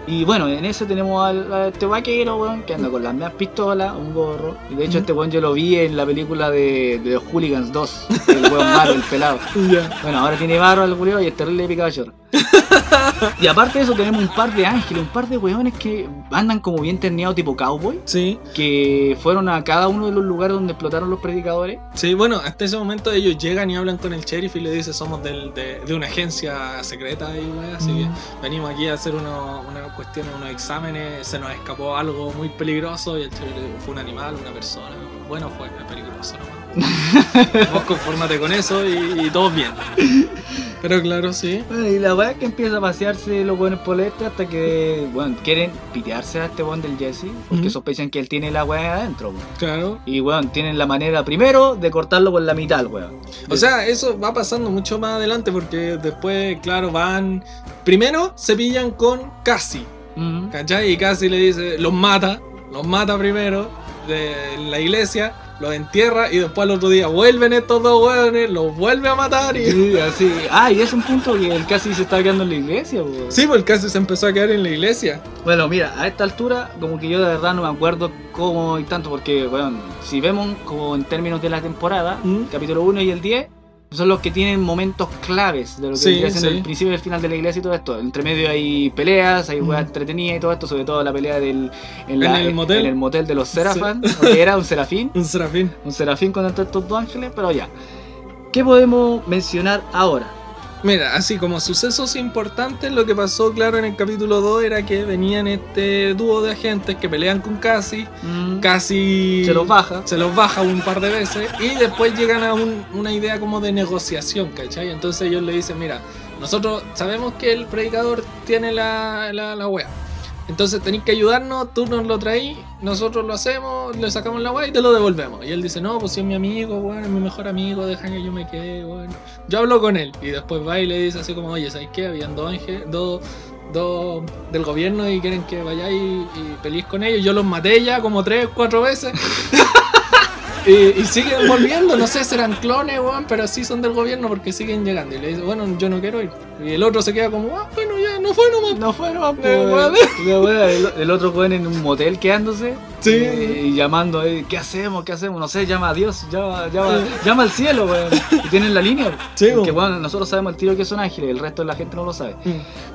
Y bueno, en ese tenemos al, a este vaquero, weón, que anda con las mismas pistolas, un gorro. Y de hecho, Mm. este weón yo lo vi en la película de, de los Hooligans 2, el weón malo, el pelado. Ya. Bueno, ahora tiene barro al culeo y es terrible llora. y aparte de eso, tenemos un par de ángeles, un par de weones que andan como bien terneados, tipo cowboy, Sí, que fueron a cada uno de los lugares donde explotaron los predicadores. sí, bueno, hasta ese momento ellos llegan y hablan con el sheriff y le dicen somos del- de, de una agencia secreta y wey, así Mm. que venimos aquí a hacer uno- una cuestión, unos exámenes, se nos escapó algo muy peligroso y el sheriff fue un animal, una persona, bueno fue peligroso nomás. Vos confórmate con eso y, y todo bien. Pero claro, sí. Bueno, y la weá es que empieza a pasearse los buenos este hasta que, bueno, quieren pitearse a este weón del Jesse, porque sospechan que él tiene la weá adentro, weón. Claro. Y weón, tienen la manera primero de cortarlo por la mitad, weón. O sea, eso va pasando mucho más adelante porque después, claro, van... Primero se pillan con Cassie, Ujú. ¿cachai? Y Cassie le dice, los mata, los mata primero de la iglesia los entierra y después al otro día vuelven estos dos hueones, los vuelve a matar y... Sí, así. Ah, y es un punto que él casi se está quedando en la iglesia, po. Sí, pues casi se empezó a quedar en la iglesia. Bueno, mira, a esta altura, como que yo de verdad no me acuerdo cómo y tanto, porque, bueno, si vemos como en términos de la temporada, Mm. capítulo 1 y el 10, son los que tienen momentos claves de lo que Sí, vendría siendo sí. el principio y el final de la iglesia y todo esto. Entre medio hay peleas, hay Mm. weas entretenidas y todo esto, sobre todo la pelea del, en, En el motel. en el motel de los Serafan, o que era un serafín, Un serafín. un serafín contra estos dos ángeles, pero ya. ¿Qué podemos mencionar ahora? Mira, así como sucesos importantes, lo que pasó, claro, en el capítulo 2 era que venían este dúo de agentes que pelean con Cassie. Mm, Cassie Se los baja. se los baja un par de veces y después llegan a un- una idea como de negociación, ¿cachai? Entonces ellos le dicen, mira, nosotros sabemos que el predicador tiene la, la, la wea. Entonces tenéis que ayudarnos, tú nos lo traís, nosotros lo hacemos, le sacamos la wea y te lo devolvemos. Y él dice, no, pues si es mi amigo, bueno, es mi mejor amigo, deja que yo me quede, bueno. Yo hablo con él y después va y le dice así como, oye, ¿sabes qué? Habían dos ángeles, dos, dos del gobierno y quieren que vayáis y peleéis con ellos. Yo los maté ya como tres, cuatro veces. Y, y siguen volviendo, no sé, serán clones, weón, pero sí son del gobierno porque siguen llegando. Y le dice, bueno, yo no quiero ir. Y el otro se queda como, ah, bueno, ya no fue nomás. No fue, no, weón. La wea, el, el otro joven en un motel quedándose. Sí. Y, y llamando, eh, ¿qué hacemos? ¿Qué hacemos? No sé, llama a Dios, llama, llama, llama al cielo, weón. Y tienen la línea. Sí, Porque, weón. bueno, nosotros sabemos el tiro que son ángeles, el resto de la gente no lo sabe. Mm.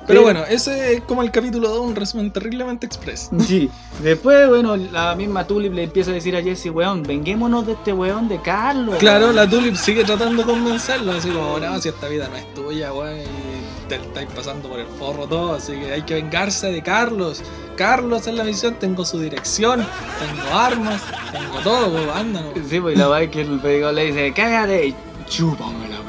Pero bueno, ese es como el capítulo 2, un resumen terriblemente express. Sí. Después, bueno, la misma Tulip le empieza a decir a Jesse, weón, venguémonos de este weón de Carlos. Claro, la Tulip sigue tratando de convencerlo, así como, no, si esta vida no es tuya, weón, te estáis pasando por el forro todo, así que hay que vengarse de Carlos. Carlos es la misión, tengo su dirección, tengo armas, tengo todo, weón, anda. Sí, pues la weá que el predicador le dice, cállate, chúpame la.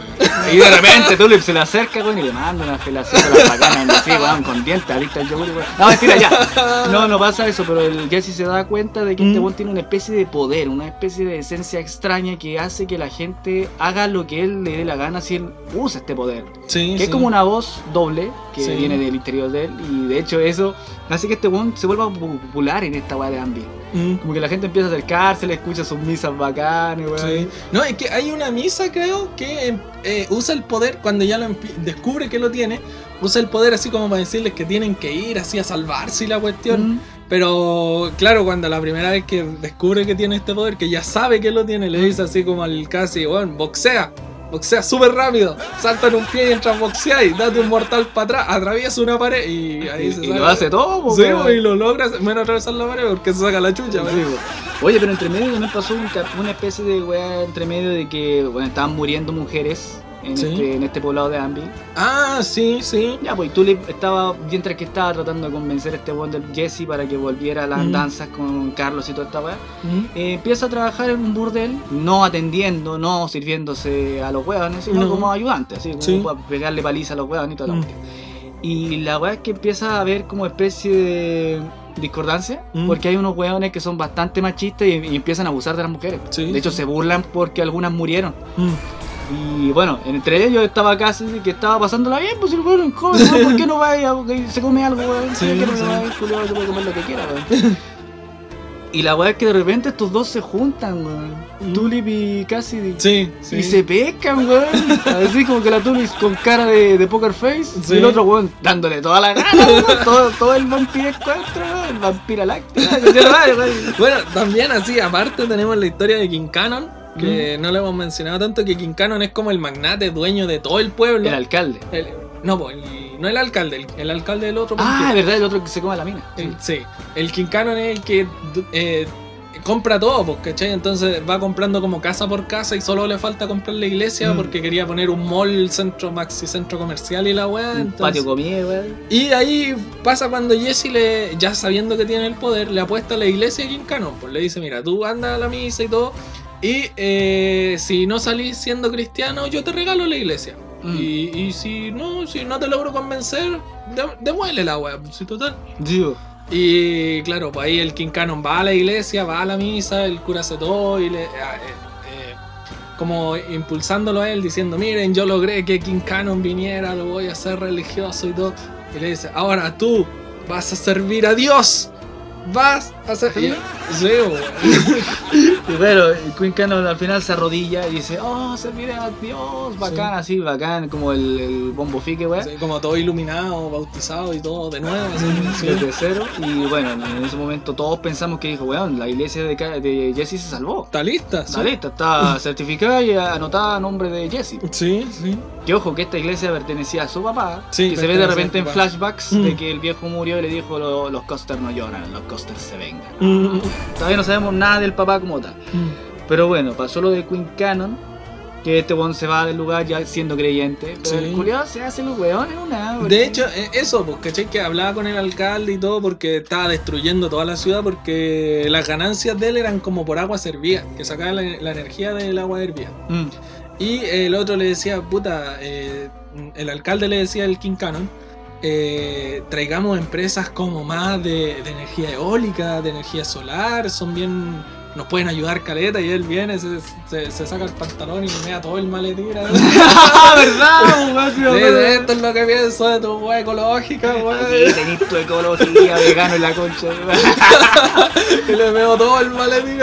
Y de repente Tulip se le acerca, weón, y le manda una felación a la bacana, así, weón, con dientes, adicta al yogur, weón. No, mentira, ya. No, no pasa eso, pero el Jesse se da cuenta de que este Mm. weón tiene una especie de poder, una especie de esencia extraña que hace que la gente haga lo que él le dé la gana si él usa este poder. Sí, Que es sí. como una voz doble que Sí. viene del interior de él y de hecho eso hace que este weón se vuelva pu- popular en esta weá de Anvil. Mm. Como que la gente empieza a acercarse, le escucha sus misas bacanas, weón. Sí. No, es que hay una misa, creo, que eh, usa el poder cuando ya lo descubre que lo tiene. Usa el poder así como para decirles que tienen que ir así a salvarse y la cuestión. Mm. Pero claro, cuando la primera vez que descubre que tiene este poder, que ya sabe que lo tiene, le dice así como al casi, bueno, boxea. Boxea súper rápido, salta en un pie mientras boxea y date un mortal para atrás, atraviesa una pared y ahí Y, se y saca- lo hace todo, Sí, y lo logra, menos atravesar la pared porque se saca la chucha. Sí. Oye, pero entre medio también pasó un una especie de weá entre medio de que bueno, estaban muriendo mujeres en, Sí. este, en este poblado de Anvil. Ah, sí, sí. Ya, pues Tulip estaba, mientras que estaba tratando de convencer a este weón del Jesse para que volviera a las Mm. danzas con Carlos y toda esta weá. Mm. Eh, empieza a trabajar en un burdel, no atendiendo, no sirviéndose a los hueones, sino No. como ayudante, así, como Sí. para pegarle paliza a los hueones y toda la Mm. cuestión. Y la weá es que empieza a haber como especie de discordancia, Mm. porque hay unos hueones que son bastante machistas y, y empiezan a abusar de las mujeres. Sí, de hecho, sí. se burlan porque algunas murieron. Mm. Y bueno, entre ellos estaba casi que estaba pasándola bien, pues el weón es joven, ¿por qué no vaya? Porque se come algo, weón. Sí, ¿Por qué no sí. va? El culiao se puede comer lo que quiera, weón. Y la weá es que de repente estos dos se juntan, weón. Mm. Tulip y Cassidy. Sí, sí. Y se pescan, weón. Así como que la Tulip con cara de, de poker face. Sí. Y el otro, weón, dándole toda la gana, weón. Todo, todo el. El vampiro weón. Es raro, weón. Bueno, también así, aparte tenemos la historia de King Cannon, que no lo hemos mencionado tanto, que King Cannon es como el magnate dueño de todo el pueblo. El alcalde. El- no, pues, el- no el alcalde, el, el alcalde del otro Ah, es verdad, el otro que se come la mina. El- sí, el King Cannon es el que eh, compra todo, pues, ¿cachai? Entonces va comprando como casa por casa y solo le falta comprar la iglesia Mm. porque quería poner un mall, centro maxi, centro comercial y la weá. Un entonces- patio comida. Y ahí pasa cuando Jesse, le, ya sabiendo que tiene el poder, le apuesta a la iglesia de King Cannon. Pues le dice, mira, tú anda a la misa y todo. Y eh, si no salís siendo cristiano, yo te regalo la iglesia. Mm. Y, y si no, si no te logro convencer, de- demuele la wea. Si total. Digo. Y claro, pues ahí el King Cannon va a la iglesia, va a la misa, el cura hace todo y le. eh, eh, como impulsándolo a él, diciendo, miren, yo logré que King Cannon viniera, lo voy a hacer religioso y todo. Y le dice, ahora tú vas a servir a Dios. Vas a servir. Sí. Y bueno, Queen Canon al final se arrodilla y dice, oh, serviré a Dios, bacán, así, bacán, como el, el bombo fique, weón. Sí, como todo iluminado, bautizado y todo de nuevo. así, sí. Desde cero. Y bueno, en ese momento todos pensamos que dijo, weón, la iglesia de, de Jesse se salvó. Está lista, sí. Está lista, está certificada y anotada a nombre de Jesse. Sí, sí. Que ojo, que esta iglesia pertenecía a su papá. Sí, que se ve de repente en flashbacks Mm. de que el viejo murió y le dijo: "Lo- Los Costers no lloran, los Costers se vengan. Mm, Todavía no sabemos nada del papá como tal. Mm. Pero bueno, pasó lo de Queen Canon. Que este weón se va del lugar ya siendo creyente. Pero Sí. el culiao se hace el weón en una. De hecho, eh, eso, pues, ¿cachai? Que hablaba con el alcalde y todo porque estaba destruyendo toda la ciudad porque las ganancias de él eran como por agua servía, que sacaba la, la energía del agua hervía. Mm. Y el otro le decía, puta, eh, el alcalde le decía al King Cannon, eh, traigamos empresas como más de, de energía eólica, de energía solar, son bien, nos pueden ayudar caleta y él viene, se, se- se saca el pantalón y me da todo el maletín. ¡Ah, verdad! weón, sí, esto es lo que pienso de tu wea ecológica, weón. Tenés tu ecología vegano en la concha. Y le veo todo el maletín.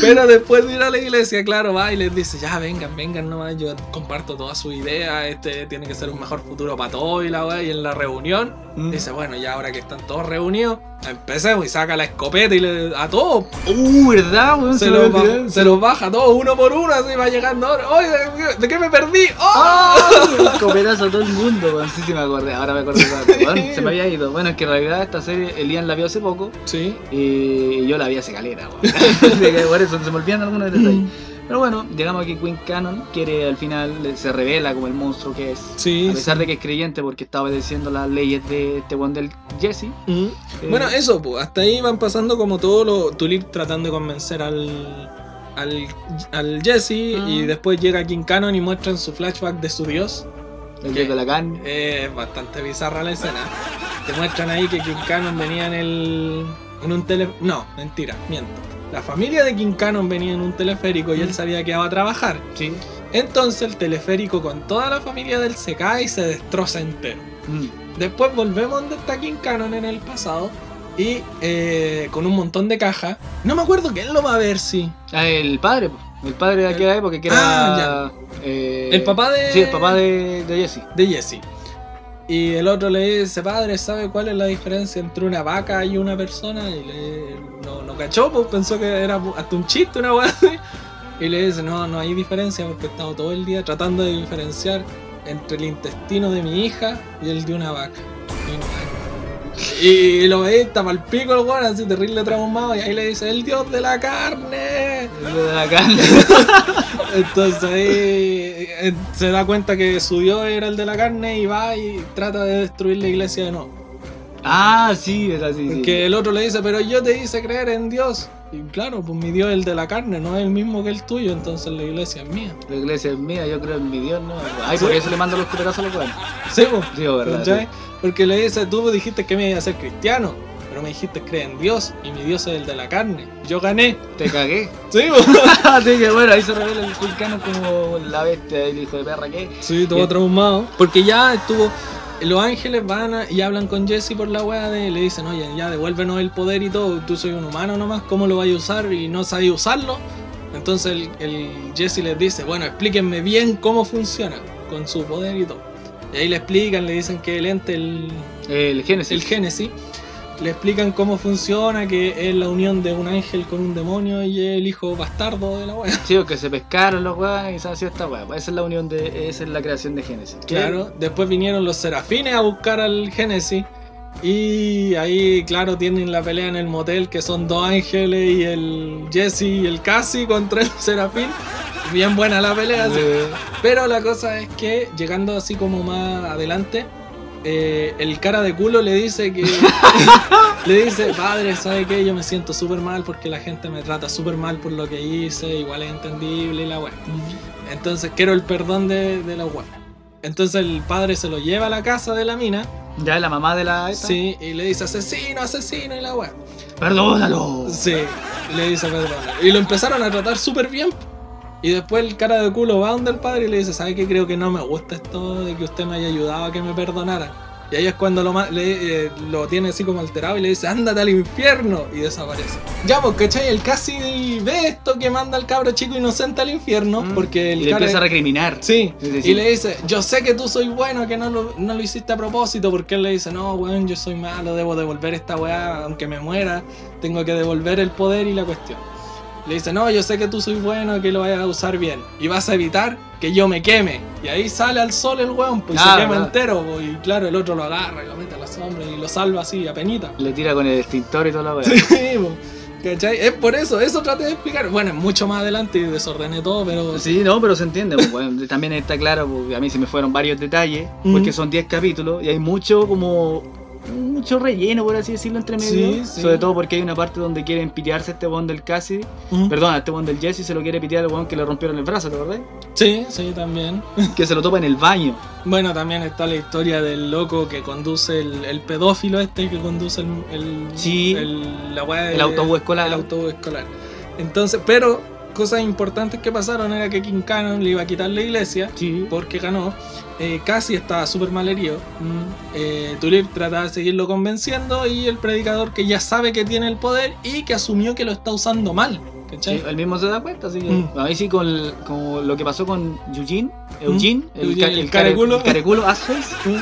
Pero después de ir a la iglesia, claro, va y les dice, ya vengan, vengan nomás, yo comparto todas sus ideas, este tiene que ser un mejor futuro para todos y la wea, y en la reunión, Mm. dice, bueno, ya ahora que están todos reunidos, empecemos y saca la escopeta y le, a todos, Uh, ¿verdad, se, me los se los baja todos uno por uno, así va llegando ahora, ¡Oye, de, de qué me perdí! ¡Oh! Escopetazo a todo el mundo, weón. Sí, sí me acordé. Ahora me acordé. Weón, se me había ido. Bueno, es que en realidad esta serie Elian la vio hace poco Sí. y yo la vi hace calera, weón. Que eso se me olvidan algunos detalles. Pero bueno, llegamos aquí Queen Canon, quiere al final le- se revela como el monstruo que es. Sí. A pesar de que es creyente porque está obedeciendo las leyes de este one del Jesse. Mm. eh, Bueno, eso, pues, hasta ahí van pasando como todo lo. Tulip tratando de convencer al. al, al Jesse Ah. y después llega King Canon y muestran su flashback de su dios. el dios de la carne. Es bastante bizarra la escena. Te muestran ahí que King Canon venía en el. en un tele. No, mentira, miento. La familia de King Canon venía en un teleférico y él sabía que iba a trabajar. Sí. Entonces el teleférico con toda la familia del se cae y se destroza entero. Mm. Después volvemos donde está King Canon en el pasado. Y eh, con un montón de cajas. No me acuerdo quién lo va a ver, sí. Ah, el padre, el padre de aquella época que era. Ah, eh, El papá de- Sí, el papá de, de Jesse. De Jesse. Y el otro le dice, padre, ¿sabe cuál es la diferencia entre una vaca y una persona? Y le, no, no cachó, pues pensó que era hasta un chiste, una weá. Y le dice, no, no hay diferencia porque he estado todo el día tratando de diferenciar entre el intestino de mi hija y el de una vaca. Y lo ve, está pa'l pico el weón, así terrible traumado, y ahí le dice, el dios de la carne. El de la carne. Entonces ahí eh, se da cuenta que su dios era el de la carne y va y trata de destruir la iglesia de nuevo. ah, sí, es así. sí. Porque el otro le dice, pero yo te hice creer en Dios. Y claro, pues mi Dios es el de la carne, no es el mismo que el tuyo, entonces la iglesia es mía. La iglesia es mía, yo creo en mi Dios, ¿no? Ay, por eso le mando los cupetazos a los weones. Sí, pues. Sí, verdad. sí. Porque le dice, tú dijiste que me iba a ser cristiano, pero me dijiste creer en Dios y mi Dios es el de la carne. Yo gané. Te cagué. Sí, pues. Así que bueno, ahí se revela el vulcano como la bestia, el hijo de perra que. Sí, todo traumado. Porque ya estuvo. Los ángeles van a- y hablan con Jesse por la weá de. Le dicen, oye, ya devuélvenos el poder y todo. Tú soy un humano nomás, ¿cómo lo vais a usar? Y no sabéis usarlo. Entonces el, el Jesse les dice, bueno, explíquenme bien cómo funciona con su poder y todo. Y ahí le explican, le dicen que el ente, el, El Génesis. el Génesis, le explican cómo funciona, que es la unión de un ángel con un demonio y el hijo bastardo de la weá. Sí, que se pescaron los weones y se hació esta weá. Esa es la unión de. Esa es la creación de Génesis. Claro, después vinieron los serafines a buscar al Génesis. Y ahí, claro, tienen la pelea en el motel, que son dos ángeles y el Jesse y el Cassie contra el serafín. Bien buena la pelea, sí. Pero la cosa es que, llegando así como más adelante, eh, el cara de culo le dice que. le dice, padre, ¿sabe qué? Yo me siento súper mal porque la gente me trata súper mal por lo que hice, igual es entendible y la weá. Entonces quiero el perdón de, de la weá. Entonces el padre se lo lleva a la casa de la mina, ya la mamá de la. esta. sí, y le dice asesino, asesino y la weá. Perdónalo. Sí, le dice perdón. Y lo empezaron a tratar súper bien. Y después el cara de culo va donde el padre y le dice, ¿sabe qué? Creo que no me gusta esto de que usted me haya ayudado a que me perdonara. Y ahí es cuando lo, le- eh, lo tiene así como alterado y le dice, ándate al infierno. Y desaparece. Ya, pues, ¿cachai? Él casi ve esto que manda al cabro chico inocente al infierno. Mm. Porque el Y le cara- empieza a recriminar. Sí. y le dice, yo sé que tú soy bueno, que no lo, no lo hiciste a propósito, porque él le dice, no, weón, yo soy malo, debo devolver esta weá, aunque me muera, tengo que devolver el poder y la cuestión. Le dice, no, yo sé que tú soy bueno, que lo vayas a usar bien, y vas a evitar que yo me queme. Y ahí sale al sol el weón, pues y se quema verdad. entero, pues, y claro, el otro lo agarra y lo mete a la sombra y lo salva así, a penita. Le tira con el extintor y toda la weá. Sí, po, ¿cachai? Es por eso, eso traté de explicar. Bueno, es mucho más adelante y desordené todo, pero... Sí, no, pero se entiende. pues, bueno, también está claro, porque a mí se me fueron varios detalles, porque son 10 capítulos y hay mucho como mucho relleno, por así decirlo, entre medio. Sí, sí. Sobre todo porque hay una parte donde quieren pitearse a este bond del Cassidy. Ujú. Perdón, a este bond del Jesse se lo quiere pitear al weón que le rompieron el brazo, ¿te acordás? Sí, sí, también. Que se lo topa en el baño. Bueno, también está la historia del loco que conduce el, el pedófilo este que conduce el, el, Sí. el- la de- El autobús escolar. el autobús escolar. Entonces, pero cosas importantes que pasaron era que King Cannon le iba a quitar la iglesia Sí. porque ganó. Eh, casi estaba súper mal herido. Eh, Tulip trataba de seguirlo convenciendo y el predicador que ya sabe que tiene el poder y que asumió que lo está usando mal. ¿Cachai? Sí, él mismo se da cuenta, así que Mm. ahí sí con, el- con lo que pasó con Eugene, Eugene, el, ca- el el care- careculo. el careculo Mm.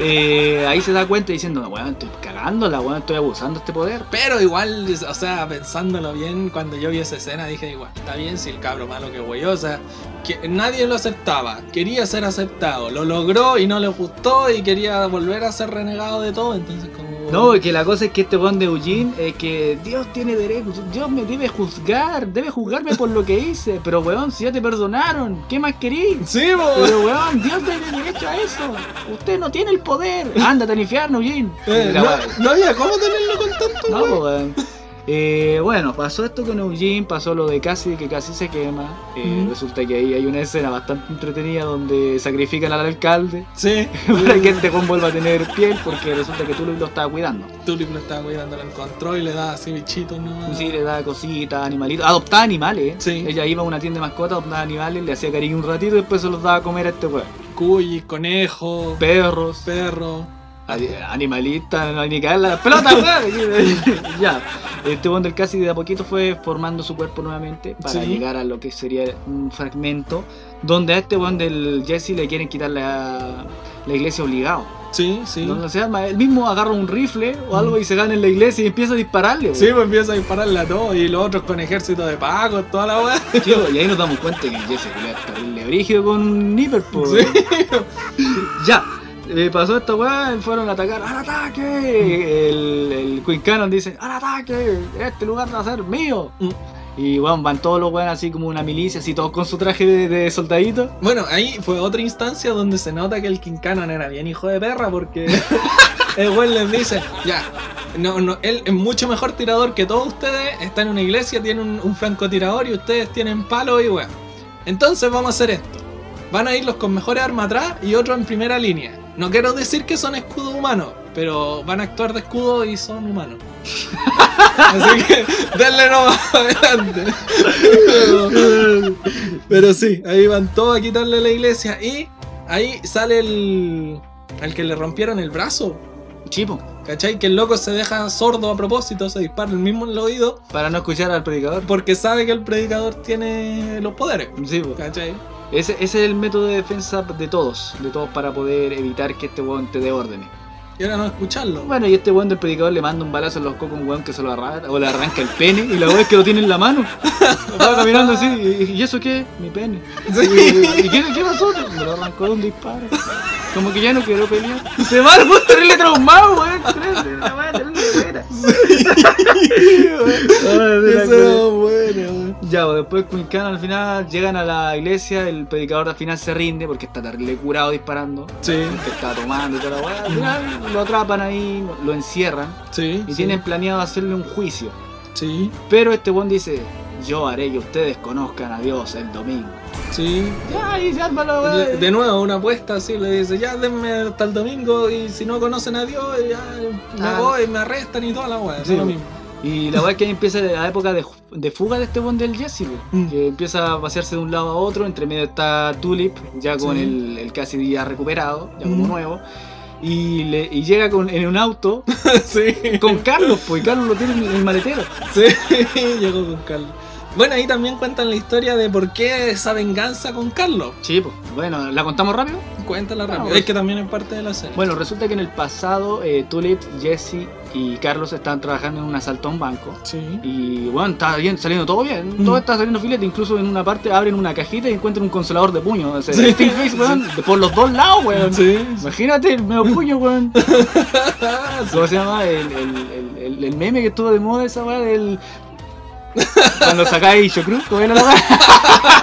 eh, ahí se da cuenta diciendo, weón, estoy cagándola, weón, estoy abusando de este poder. Pero igual, o sea, pensándolo bien, cuando yo vi esa escena dije, igual, está bien si el cabro malo que güey, o sea, que nadie lo aceptaba, quería ser aceptado, lo logró y no le gustó y quería volver a ser renegado de todo, entonces como... No, que la cosa es que este weón de Eugene es que Dios tiene derecho, Dios me debe juzgar, debe juzgarme por lo que hice, pero weón, si ya te perdonaron, ¿qué más querís? Sí, po. Pero weón, Dios tiene derecho a eso. Usted no tiene el poder. Ándate al infierno, Eugene. Eh, no, no había cómo tenerlo con tanto, No, weón. Eh, bueno, pasó esto con Eugene, pasó lo de casi que casi se quema. Eh, Mm. Resulta que ahí hay una escena bastante entretenida donde sacrifican al alcalde Sí. para que este con vuelva a tener piel porque resulta que tú lo estaba cuidando. Tulip lo estaba cuidando, lo encontró y le daba así bichitos, ¿no? Sí, le daba cositas, animalitos. Adoptaba animales. ¿eh? Sí. Ella iba a una tienda de mascotas, adoptaba animales, le hacía cariño un ratito y después se los daba a comer a este weón. Cuy, conejo, Perros. perro. Ani- Animalista, no hay ni caer la pelota, weón. ya. Este Wonder casi de a poquito fue formando su cuerpo nuevamente para Sí. llegar a lo que sería un fragmento donde a este one del Jesse le quieren quitar la, la iglesia obligado. Sí, sí. Donde se arma, él mismo agarra un rifle o algo y se gana en la iglesia y empieza a dispararle. Sí, pues empieza a dispararle a todos y los otros con ejército de pagos, toda la weá. weón. Sí, y ahí nos damos cuenta que el Jesse es terrible brígido con un Nipper, po, Sí. weón. Ya. Eh, pasó esta weá, fueron a atacar, ¡al ataque! El, el Queen Cannon dice, ¡al ataque! Este lugar va a ser mío. Y weón, van todos los weones así como una milicia, así todos con su traje de, de soldadito. Bueno, ahí fue otra instancia donde se nota que el King Cannon era bien hijo de perra porque el güey les dice, ya, no, no, él es mucho mejor tirador que todos ustedes, está en una iglesia, tiene un, un francotirador y ustedes tienen palo y weón. Entonces vamos a hacer esto. Van a ir los con mejores armas atrás y otros en primera línea. No quiero decir que son escudos humanos, pero van a actuar de escudo y son humanos. Así que denle nomás adelante. Pero, pero sí, ahí van todos a quitarle la iglesia y ahí sale el, el que le rompieron el brazo. Chipo, ¿Cachai? Que el loco se deja sordo a propósito, se dispara el mismo en el oído para no escuchar al predicador. porque sabe que el predicador tiene los poderes. Sí, po. ¿Cachai? Ese, ese es el método de defensa de todos, de todos para poder evitar que este weón te dé órdenes. Y ahora no escucharlo. Bueno, y este weón del predicador le manda un balazo en los cocos a un weón que se lo arranca, o le arranca el pene, y la weón es que lo tiene en la mano. Va caminando así, y, y eso qué? Mi pene. ¿Y, y qué, qué pasó? Me lo arrancó de un disparo. Como que ya no quiero pelear. Y se va el weón terrible traumado, weón. Eso bueno, weón. Ya, pues, después Cannon al final llegan a la iglesia, el predicador al final se rinde porque está terrible curado disparando. Sí, Que está tomando y toda la weá. Al final lo atrapan ahí, lo encierran sí. y sí, tienen planeado hacerle un juicio. Sí, Pero este buen dice, yo haré que ustedes conozcan a Dios el domingo. sí. Ya, y la weá. De, de nuevo, una apuesta así, le dice, ya denme hasta el domingo y si no conocen a Dios, ya me Ah. voy, me arrestan y toda la weá. Sí, lo mismo. Y la weá es que ahí empieza la época de, de fuga de este buen del Jesse, Mm. que empieza a pasearse de un lado a otro, entre medio está Tulip, ya con Sí. el, el casi ya recuperado, ya como Mm. nuevo. y, le, y llega con, en un auto sí. con Carlos, pues y Carlos lo tiene en el maletero. Sí, llegó con Carlos. Bueno, ahí también cuentan la historia de por qué esa venganza con Carlos. Sí, pues bueno, ¿la contamos rápido? Cuéntala rápido. pues. es que también es parte de la serie. Bueno, resulta que en el pasado eh, Tulip, Jesse y Carlos estaban trabajando en un asalto a un banco. Sí. Y bueno, está bien, saliendo todo bien, Mm. todo está saliendo filete, incluso en una parte abren una cajita y encuentran un consolador de puño. O sea, Sí. Steel Face, weón, por los dos lados, weón. Sí. Imagínate el medio puño, weón. ¿Cómo se llama? El, el, el, el- el meme que estuvo de moda esa weá del. Cuando sacáis Shocruz, ¿cómo era la.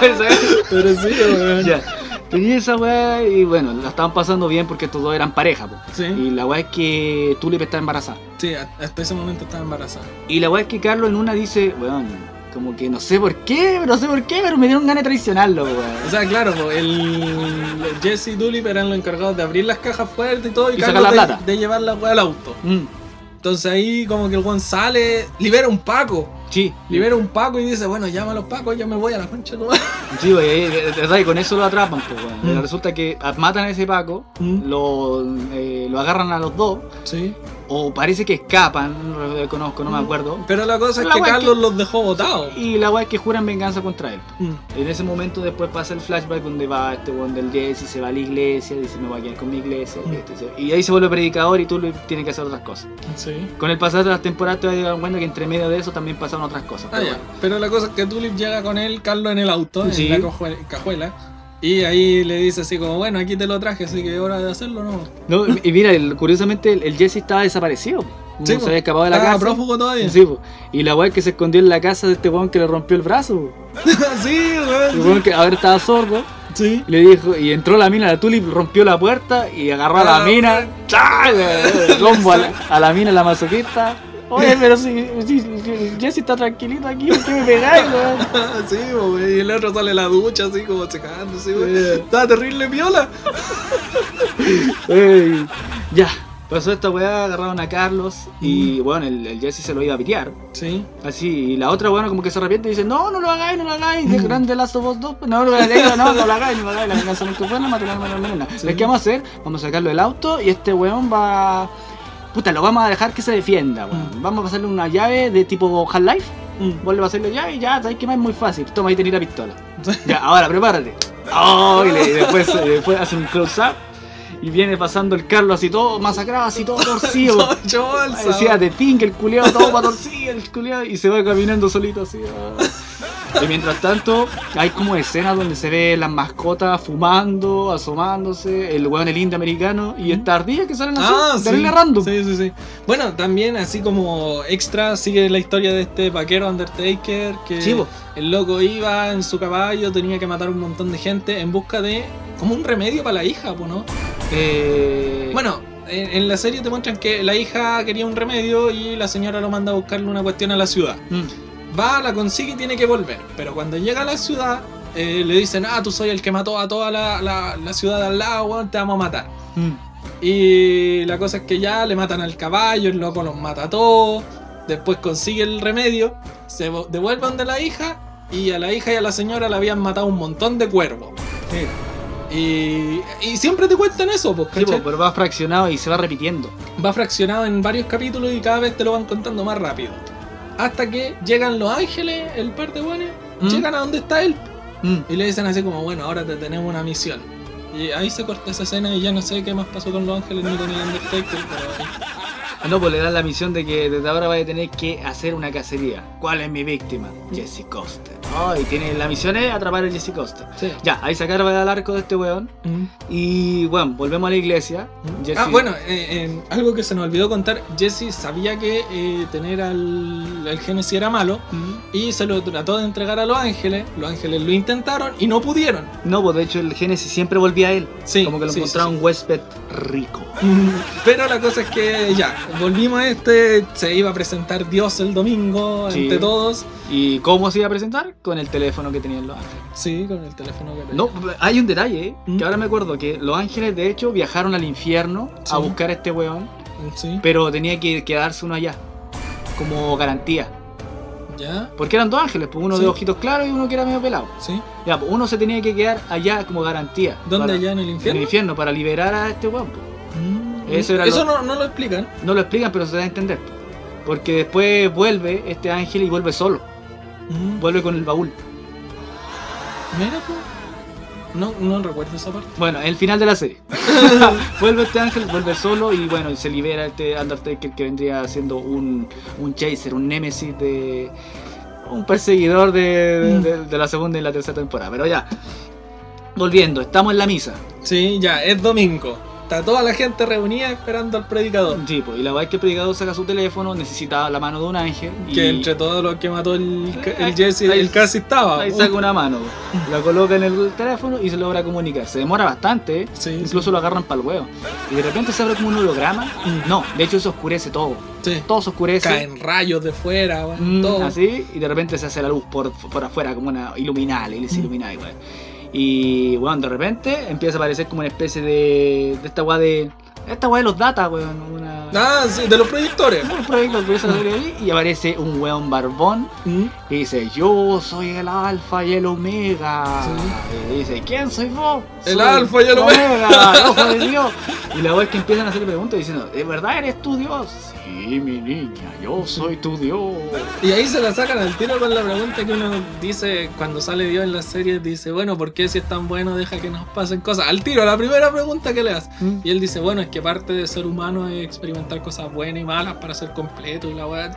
Pero sí, weón. Ya. Tenía esa weá y bueno, la estaban pasando bien porque estos dos eran pareja, po. Sí. Y la weá es que Tulip está embarazada. Sí, hasta ese momento estaba embarazada. Y la weá es que Carlos en una dice, weón, como que no sé por qué, no sé por qué, pero me dieron ganas de traicionarlo, O weón. sea, claro, po, el Jesse y Tulip eran los encargados de abrir las cajas fuertes y todo, y, Y sacar la de, plata. de llevar la weá al auto. Mm, Entonces ahí como que el Juan sale, libera un Paco, sí, libera un Paco y dice, bueno, llama a los Pacos, yo me voy a la concha madre. sí, weón, y, de verdad, y con eso lo atrapan, pues, weón. Mm. Resulta que matan a ese Paco, Mm. lo, eh, lo agarran a los dos, Sí. O parece que escapan, no lo conozco, no me acuerdo. Pero la cosa es La que Carlos los dejó botados. Y la weá es que juran venganza contra él. Mm. En ese momento después pasa el flashback donde va este weón del Jesse, se va a la iglesia, dice me voy a quedar con mi iglesia, Mm. y, este, y ahí se vuelve predicador y tú tienes que hacer otras cosas. Sí. Con el pasar de las temporadas te vas a dar cuenta que entre medio de eso también pasaron otras cosas. Ah, pero bueno. Pero la cosa es que Tulip llega con él, Carlos en el auto, Sí. en la cajuela, y ahí le dice así como, bueno, aquí te lo traje, así que es hora de hacerlo, ¿no? No, y mira, el- curiosamente el, el Jesse estaba desaparecido. No Sí, se po. había escapado de la Ah, casa. prófugo todavía. Sí, po. y la weá que se escondió en la casa de este weón que le rompió el brazo. sí, El weón. weón que ahora estaba sordo. Sí. Le dijo, y entró la mina, la Tulip rompió la puerta y agarró a la Ah, mina, weón. ¡chá! Rombo a la, a la mina, la masoquista. Oye, pero si, si, si Jesse está tranquilito aquí, ¿por qué me pegáis, weón? sí, güey, y el otro sale la ducha así como secándose, güey. Estaba terrible viola. Ey, ya, pasó esta weá, agarraron a Carlos y bueno, el, el Jesse se lo iba a pitear. Sí. Así, y la otra weá como que se arrepiente y dice, no, no lo hagáis, no lo hagáis, de grande Last of Us 2, pues, no lo hagáis, no, no lo hagáis, no lo hagáis, la venganza nunca es buena, matar a la menina. ¿Qué vamos a hacer? Vamos a sacarlo del auto y este weón va... Puta, lo vamos a dejar que se defienda, weón. Mm. Vamos a pasarle una llave de tipo Half-Life, Mm. vos le la llave y ya, sabes que más es muy fácil, toma ahí tenés la pistola. Ya, ahora prepárate. Oh, y, le- y después, eh, después hace un close-up y viene pasando el Carlos así todo masacrado, así todo torcido. Decía de Tink, el culeado todo para torcido, el culeado, y se va caminando solito así. Y mientras tanto, hay como escenas donde se ve las mascotas fumando, asomándose, el weón el indio americano y esta ardilla que salen así, Ah, sí. random. Sí, sí, sí. Bueno, también así como extra sigue la historia de este vaquero Undertaker que el loco iba en su caballo, tenía que matar un montón de gente en busca de como un remedio para la hija, pues, ¿no? Eh, Bueno, en, en la serie te muestran que la hija quería un remedio y la señora lo manda a buscarle una cuestión a la ciudad. mm, Va, la consigue y tiene que volver. Pero cuando llega a la ciudad, eh, le dicen, ah, tú soy el que mató a toda la, la- la ciudad de al lado, weón, te vamos a matar. mm. Y la cosa es que ya le matan al caballo, el loco los mata a todos. Después consigue el remedio, se vo- devuelve donde la hija. Y a la hija y a la señora le habían matado un montón de cuervos. Sí. Y, y siempre te cuentan eso, pues, Sí, po, pero va fraccionado y se va repitiendo. va fraccionado en varios capítulos y cada vez te lo van contando más rápido. Hasta que llegan los ángeles, el par de buenos, ¿Mm? llegan a donde está él Mm. y le dicen así como, bueno, ahora te tenemos una misión. Y ahí se corta esa escena y ya no sé qué más pasó con los ángeles ni con el Undertaker, pero ahí. No, pues le dan la misión de que desde ahora vaya a tener que hacer una cacería. ¿Cuál es mi víctima? Jesse Costa. Oh, y tiene la misión es atrapar a Jesse Costa. Sí. Ya, ahí sacaron al arco de este weón. Mm. Y bueno, volvemos a la iglesia. Jesse- Ah, bueno, eh, eh, algo que se nos olvidó contar, Jesse sabía que eh, tener al, al Genesis era malo Mm. y se lo trató de entregar a los ángeles, los ángeles lo intentaron y no pudieron. No, pues de hecho el Génesis siempre volvía a él. Sí, Como que lo sí, encontraba un huésped rico. Mm, Pero la cosa es que ya, volvimos a este, se iba a presentar Dios el domingo ante todos. ¿Y cómo se iba a presentar? Con el teléfono que tenían los ángeles. Sí, con el teléfono que tenía. No, hay un detalle, ¿eh? ¿Mm? que ahora me acuerdo que los ángeles de hecho viajaron al infierno Sí. a buscar a este weón, Sí, pero tenía que quedarse uno allá, como garantía. ya, Porque eran dos ángeles, pues uno Sí. de ojitos claros y uno que era medio pelado. sí. Ya, pues uno se tenía que quedar allá como garantía. ¿Dónde para- allá en el En infierno? el infierno, para liberar a este weón. pues. Mm, Eso era Eso lo- no, no lo explican. no lo explican, pero se da a entender. Porque después vuelve este ángel y vuelve solo. Mm, Vuelve con el baúl. Mira, pues. No, no recuerdo esa parte. Bueno, el final de la serie. vuelve este ángel, vuelve solo y bueno, se libera este Undertaker que vendría siendo un, un chaser, un némesis de. un perseguidor de, Mm. de- de la segunda y la tercera temporada. Pero ya, volviendo, estamos en la misa. Sí, ya, es domingo. Está toda la gente reunida esperando al predicador. Sí, pues, y la verdad es que el predicador saca su teléfono, necesita la mano de un ángel. Y Que entre todos los que mató el, el Jesse, el casi estaba. Ahí po. saca una mano, la coloca en el teléfono y se logra comunicar. Se demora bastante, ¿eh? Sí, incluso lo agarran para el huevo. Y de repente se abre como un holograma. Mm. No, de hecho se oscurece todo. sí. Todo se oscurece. Caen rayos de fuera, Mm, todo. así, y de repente se hace la luz por, por afuera, como una iluminal, y se Mm. ilumina igual. Y bueno, de repente empieza a aparecer como una especie de. de esta weá de. Esta weá de los data, weón. Una. Ah, sí, de los proyectores. Un proyecto que empieza a salir ahí y aparece un weón barbón Mm. y dice, yo soy el alfa y el omega. Sí. Y dice, ¿quién soy vos? El "Soy alfa y el omega". el ojo de Dios. Y la weá es que empiezan a hacerle preguntas diciendo, ¿de verdad eres tu Dios? Sí, mi niña, yo soy tu Dios. Y ahí se la sacan al tiro con la pregunta que uno dice cuando sale Dios en las series, dice, bueno, ¿por qué si es tan bueno deja que nos pasen cosas? Al tiro, la primera pregunta que le hace. Y él dice, bueno, es que parte de ser humano es experimentar cosas buenas y malas para ser completo y la weá.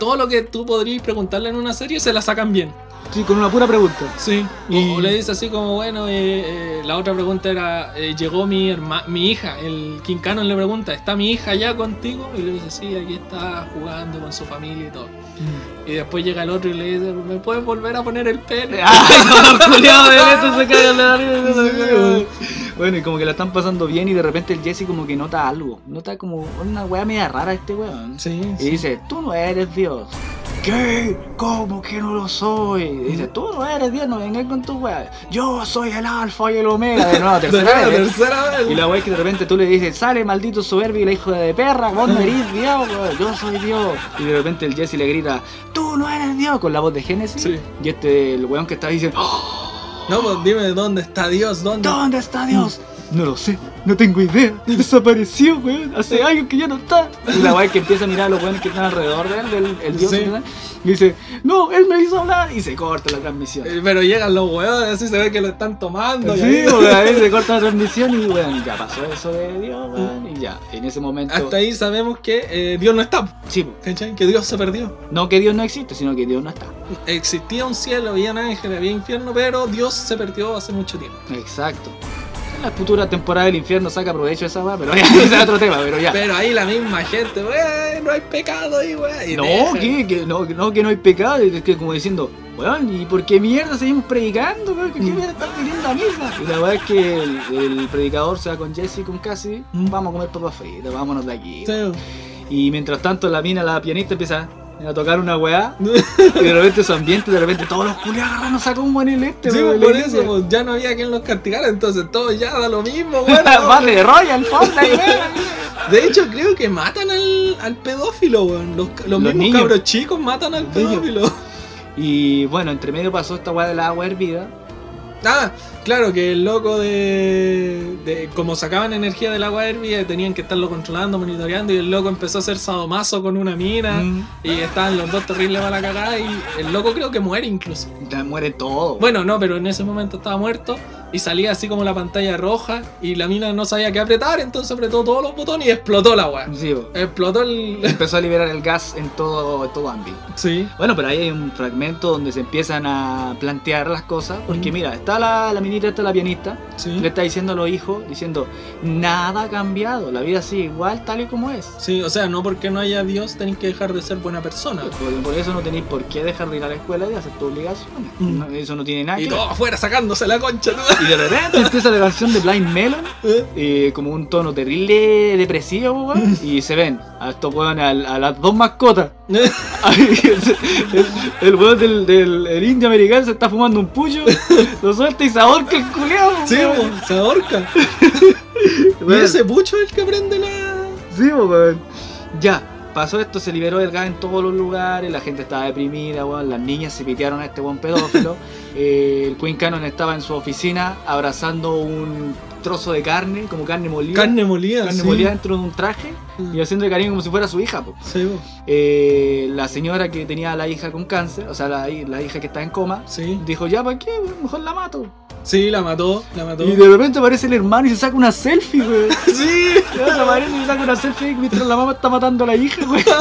Todo lo que tú podrías preguntarle en una serie se la sacan bien. Sí, con una pura pregunta. Sí. Y- O, le dice así como, bueno, eh, eh, la otra pregunta era, eh, llegó mi herma mi hija, el King Cannon le pregunta, ¿está mi hija ya contigo? Y le dice, sí, aquí está jugando con su familia y todo. Y después llega el otro y le dice, ¿me puedes volver a poner el pene? Bueno, y como que la están pasando bien y de repente el Jesse como que nota algo. Nota como una weá media rara este weón. Sí, Y dice, tú no eres Dios. ¿Qué? ¿Cómo que no lo soy? Y dice, tú no eres Dios, no vengas con tu weá. Yo soy el alfa y el omega. De nuevo, tercera vez. tercera vez. Y la weá es que de repente tú le dices, sale maldito soberbio y la hijo de perra, vos no eres Dios, weón, yo soy Dios. Y de repente el Jesse le grita, tú no eres Dios, con la voz de Génesis. Sí. Y este, el weón que está diciendo, "Oh, No, pues dime dónde está Dios, dónde. ¿dónde está Dios? No lo sé, no tengo idea. Desapareció, weón. Hace años que ya no está. Y la weá que empieza a mirar a los weones que están alrededor de él, del el Dios. Sí. ¿verdad? Y dice, no, él me hizo hablar. Y se corta la transmisión. Eh, Pero llegan los hueones, así se ve que lo están tomando. y Sí, ahí- weón, ahí se corta la transmisión y weón, ya pasó eso de Dios, weón. Y ya, en ese momento. Hasta ahí sabemos que eh, Dios no está. Sí. ¿Cachai? Que Dios se perdió. no que Dios no existe, sino que Dios no está. Existía un cielo, había ángeles, había infierno, pero Dios se perdió hace mucho tiempo. Exacto. La futura temporada del infierno saca provecho de esa weá, pero ya, ese es otro tema, pero ya. Pero ahí la misma gente, wey, no hay pecado ahí, wey. No. Que no, que no, que no hay pecado. Es que como diciendo, weón, ¿y por qué mierda seguimos predicando? weón? ¿Qué mierda están pidiendo la misa? Y la verdad es que el, el predicador se va con Jesse y con Cassie, Mm. vamos a comer papas fritas, vámonos de aquí. Sí. Y mientras tanto la mina, la pianista, empieza a tocar una weá. Y de repente su ambiente, de repente todos los culiados agarran, sacan un buen este, Sí, weón, pues, por eso pues, ya no había quien los castigara, entonces todo ya da lo mismo, güey. Vale, Royal, weón. De hecho, creo que matan al, al pedófilo, weón. Los, los, mismos niños. cabros chicos matan al pedófilo. Y bueno, entre medio pasó esta weá de la agua hervida. Ah, claro, que el loco de, de. Como sacaban energía del agua hervida, tenían que estarlo controlando, monitoreando. Y el loco empezó a hacer sadomaso con una mina. Mm. Y estaban los dos terribles para la cagada. Y el loco creo que muere incluso. Ya muere todo. Bueno, no, pero en ese momento estaba muerto. Y salía así como la pantalla roja. Y la mina no sabía qué apretar. Entonces apretó todos los botones y explotó la weá. Sí. Explotó el. empezó a liberar el gas en todo, todo ámbito. Sí. Bueno, pero ahí hay un fragmento donde se empiezan a plantear las cosas. Porque Mm. mira, está la, la minita, está la pianista. Sí. Le está diciendo a los hijos, diciendo, nada ha cambiado, la vida sigue igual, tal y como es. Sí, o sea, no porque no haya Dios tenéis que dejar de ser buena persona. Por, por eso no tenéis por qué dejar de ir a la escuela y hacer tu obligación. Mm. No, eso no tiene nada Y que ver. todo afuera sacándose la concha. ¿no? Y de repente empieza la canción de Blind Melon, ¿Eh? eh, como un tono terrible depresivo, weón, y se ven a estos weones, a, a las dos mascotas. El, weón del, del el indio americano se está fumando un pucho, lo suelta y se ahorca el culeado. Sí, po, se ahorca. Y Weón. ese pucho es el que prende la. Sí, weón. Ya. Pasó esto, se liberó el gas en todos los lugares, la gente estaba deprimida, weón, las niñas se pitearon a este buen pedófilo. Eh, el Queen Cannon estaba en su oficina abrazando un trozo de carne, como carne molida. Carne molida, carne sí. molida dentro de un traje Mm. y haciendo cariño como si fuera su hija. po. Sí, po. Eh, la señora que tenía a la hija con cáncer, o sea, la, la hija que está en coma, sí. dijo, ya, ¿para qué? Mejor la mato. Sí, la mató, la mató. Y de repente aparece el hermano y se saca una selfie, güey. Sí. Se aparece y se saca una selfie mientras la mamá está matando a la hija, güey.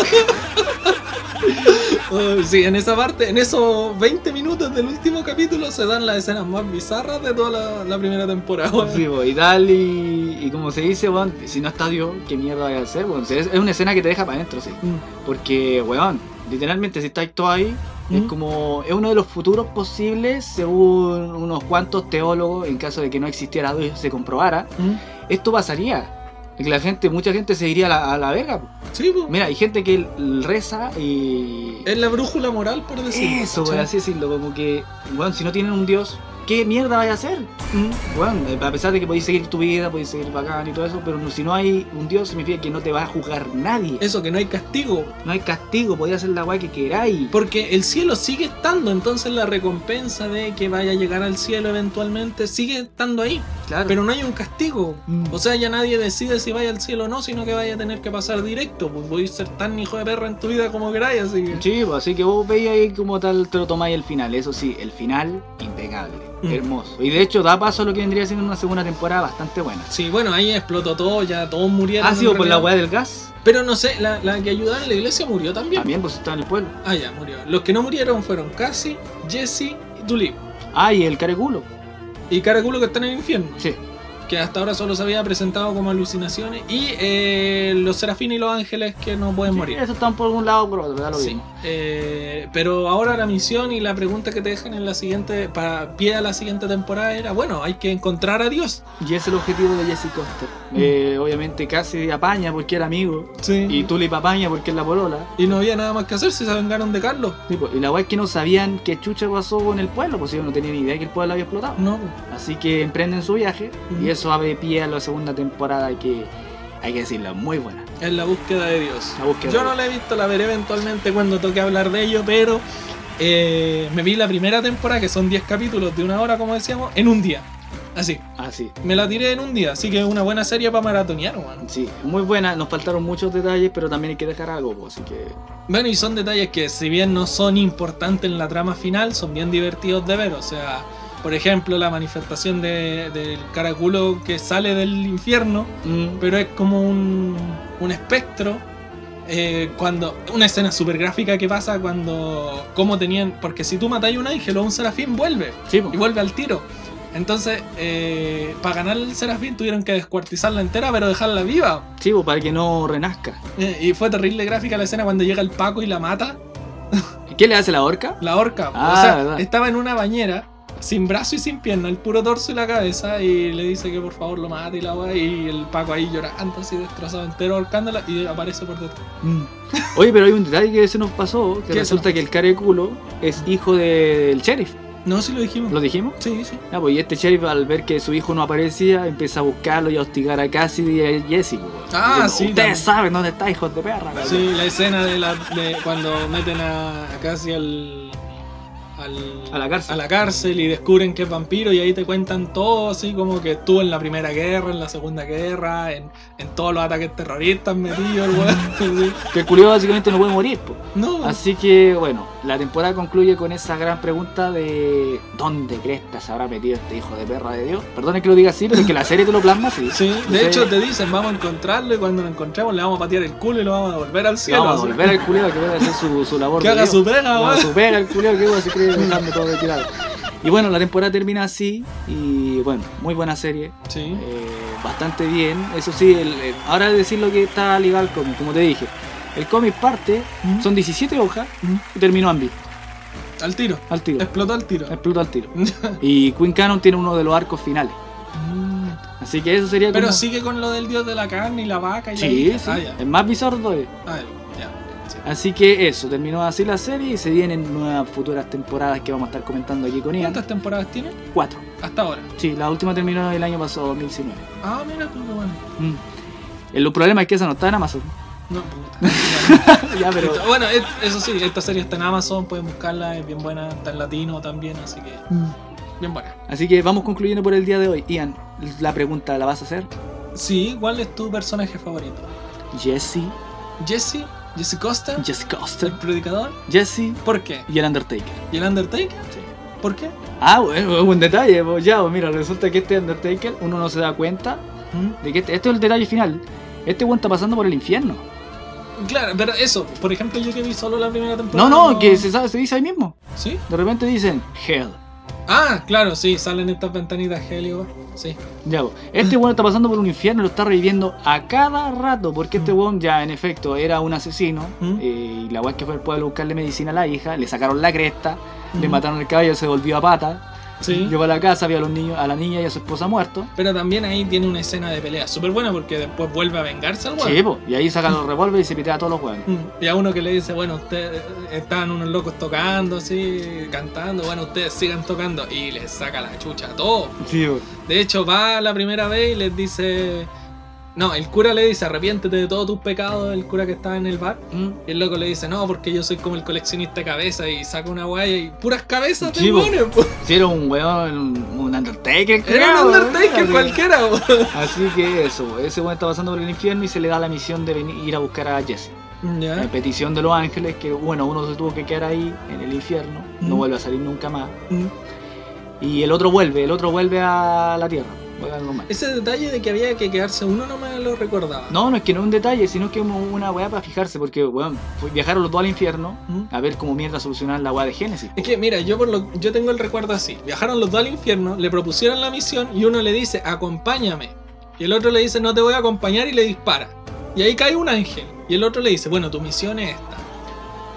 Oh, sí, en esa parte, en esos 20 minutos del último capítulo se dan las escenas más bizarras de toda la, la primera temporada. weón. Sí, y tal, y, y como se dice, weón, si no está Dios, ¿qué mierda vaya a hacer? weón? O sea, es, es una escena que te deja para adentro, sí. Mm. Porque, weón, literalmente si estáis todo ahí, es como, es uno de los futuros posibles, según unos cuantos teólogos, en caso de que no existiera Dios se comprobara, Mm. esto pasaría. La gente, mucha gente se iría a la, a la verga. Sí, po. Mira, hay gente que reza y... Es la brújula moral, por decirlo. Eso, por así decirlo, como que, weón, si no tienen un Dios, ¿qué mierda vaya a hacer? Mm. Bueno, a pesar de que podéis seguir tu vida, podéis seguir bacán y todo eso, pero si no hay un Dios significa que no te va a juzgar nadie. Eso, que no hay castigo. No hay castigo, podéis hacer la weá que queráis. Porque el cielo sigue estando, entonces la recompensa de que vaya a llegar al cielo eventualmente sigue estando ahí. Claro. Pero no hay un castigo. Mm. O sea, ya nadie decide si vaya al cielo o no, sino que vaya a tener que pasar directo. Pues voy a ser tan hijo de perra en tu vida como queráis, así que. Sí, pues, así que vos veis ahí como tal te lo tomáis el final. Eso sí, el final impecable, Mm. hermoso. Y de hecho da paso a lo que vendría siendo una segunda temporada bastante buena. Sí, bueno, ahí explotó todo, ya todos murieron. ¿Ha sido por la weá del gas? Pero no sé, la, la que ayudaba en la iglesia murió también. También, pues está en el pueblo. Ah, ya, murió. Los que no murieron fueron Cassie, Jesse y Tulip. Ah, y el careculo. Y Caraculo que está en el infierno. Sí. Que hasta ahora solo se había presentado como alucinaciones. Y eh, los serafines y los ángeles que no pueden morir. Eso están por un lado o por otro, da lo Sí. mismo. Eh, pero ahora la misión y la pregunta que te dejan en la siguiente, para pie a la siguiente temporada era, bueno, hay que encontrar a Dios. Y ese es el objetivo de Jesse Coster. Mm. Eh, obviamente casi apaña porque era amigo. Sí. Y Tulip apaña porque es la polola. Y no había nada más que hacer si se vengaron de Carlos. Sí, pues, y la weá es que no sabían qué chucha pasó con el pueblo, pues ellos no tenían ni idea que el pueblo había explotado. No. Así que emprenden su viaje y eso abre pie a la segunda temporada que hay que decirlo, muy buena. Es la búsqueda de Dios. La búsqueda Yo de no la he visto, la veré eventualmente cuando toque hablar de ello, pero eh, me vi la primera temporada, que son 10 capítulos de una hora, como decíamos, en un día. Así, Ah, sí. me la tiré en un día, así que es una buena serie para maratonear, weón. Sí, muy buena. Nos faltaron muchos detalles, pero también hay que dejar algo, así que... Bueno, y son detalles que si bien no son importantes en la trama final, son bien divertidos de ver. O sea, por ejemplo, la manifestación de- del caraculo que sale del infierno, mm, pero es como un, un espectro. eh, cuando una escena súper gráfica que pasa cuando cómo tenían porque si tú matáis a un ángel o a un serafín vuelve sí, y vuelve al tiro entonces eh, para ganar el serafín tuvieron que descuartizarla entera pero dejarla viva Sí, para que no renazca. Eh, y fue terrible gráfica la escena cuando llega el Paco y la mata ¿Y ¿Qué le hace la horca? La horca. Ah, o sea, verdad. estaba en una bañera, sin brazo y sin pierna, el puro torso y la cabeza, y le dice que por favor lo mate y la weá, y el Paco ahí llorando, así destrozado entero, ahorcándola, y aparece por detrás. Mm. Oye, pero hay un detalle que se nos pasó, que ¿Qué resulta que el care culo es hijo del sheriff. No, sí lo dijimos. ¿Lo dijimos? Sí, sí. Ah, pues y este sheriff al ver que su hijo no aparecía, empieza a buscarlo y a hostigar a Cassidy y a Jesse. pues. Ah, Diciendo, sí, Ustedes también. saben dónde está, hijos de perra. cabrón". Sí, la escena de, la, de cuando meten a, a casi al, al- A la cárcel. a la cárcel y descubren que es vampiro y ahí te cuentan todo así como que estuvo en la primera guerra, en la segunda guerra, en, en todos los ataques terroristas metido el weón. Que el culiao básicamente no puede morir. No, Así que, bueno, la temporada concluye con esa gran pregunta de ¿dónde cresta se habrá metido este hijo de perra de Dios? Perdone que lo diga así, pero es que la serie te lo plasma así. Sí, de hecho te dicen vamos a encontrarlo y cuando lo encontremos le vamos a patear el culo y lo vamos a devolver al cielo. Vamos a volver al culiao que vaya a hacer su, su labor. Que haga Dios. su pega, weón. su pega el culiao que weón, se cree dejando todo retirado. Y bueno, la temporada termina así y bueno, muy buena serie. Sí. eh, bastante bien. Eso sí, el- el- ahora de decir lo que está ligado al cómic, como te dije. El cómic parte, Mm. son 17 hojas Mm. y terminó Ambi, Al tiro. al tiro. Explotó al tiro. Explotó al tiro. Y Queen Canon tiene uno de los arcos finales. Mm. Así que eso sería Pero como... sigue con lo del dios de la carne y la vaca y Sí, la sí. Ah. Es más bizarro todavía. Ah, ya. Sí. Así que eso, terminó así la serie y se vienen nuevas futuras temporadas que vamos a estar comentando aquí con Ian. ¿Cuántas temporadas tiene? Cuatro. Hasta ahora. Sí, la última terminó el año pasado, 2019. Ah, mira tú, qué bueno. Mm. El problema es que esa no está en Amazon. No, puta. ya, pero. Bueno, es- eso sí, esta serie está en Amazon, pueden buscarla, es bien buena, está en latino también, así que bien buena. Así que vamos concluyendo por el día de hoy. Ian, la pregunta la vas a hacer. Sí, ¿cuál es tu personaje favorito? Jesse, ¿Jesse? ¿Jesse Costa? Jesse ¿El Costa, predicador? Jesse ¿Por qué? y el Undertaker. ¿Y el Undertaker? Sí. ¿Por qué? Ah, bueno, un detalle, pues ya, mira, resulta que este Undertaker uno no se da cuenta ¿Mm? de que este, este es el detalle final. Este weón está pasando por el infierno. Claro, pero eso, por ejemplo, yo que vi solo la primera temporada. No, no, que se, sabe, se dice ahí mismo. ¿Sí? De repente dicen Hell. Ah, claro, sí, salen estas ventanitas helio. Sí. Ya, este weón está pasando por un infierno y lo está reviviendo a cada rato. Porque este Mm. weón ya en efecto era un asesino. Mm. eh, y la weón que fue al pueblo a buscarle medicina a la hija. Le sacaron la cresta. Le Mm. mataron el caballo, se volvió a pata. Sí. Llegó a la casa, vio a, los niños, a la niña y a su esposa muertos. Pero también ahí tiene una escena de pelea súper buena porque después vuelve a vengarse al weón. Sí, po, y ahí sacan los revólveres y se pitea a todos los weones. Mm, Y a uno que le dice, bueno, ustedes están unos locos tocando así, cantando, bueno, ustedes sigan tocando. Y les saca la chucha a todos. Sí, po. De hecho, va la primera vez y les dice. No, el cura le dice, arrepiéntete de todos tus pecados, el cura que estaba en el bar. Mm. Y el loco le dice, no, porque yo soy como el coleccionista de cabezas y saca una guaya y puras cabezas Sí, te. Si era un weón, un, un Undertaker. Era un Undertaker cualquiera. Así que eso, ese weón está pasando por el infierno y se le da la misión de venir, ir a buscar a Jesse. Ya. petición de los ángeles, que bueno, uno se tuvo que quedar ahí en el infierno, no Mm. vuelve a salir nunca más. Mm. Y el otro vuelve, el otro vuelve a la tierra. Ese detalle de que había que quedarse uno no me lo recordaba. No, no es que no es un detalle, sino que es una weá para fijarse, porque weón, viajaron los dos al infierno Mm. a ver cómo mierda solucionar la weá de Génesis. Es que mira, yo por lo yo tengo el recuerdo así. Viajaron los dos al infierno, le propusieron la misión y uno le dice, "Acompáñame." Y el otro le dice, "No te voy a acompañar" y le dispara. Y ahí cae un ángel y el otro le dice, "Bueno, tu misión es esta."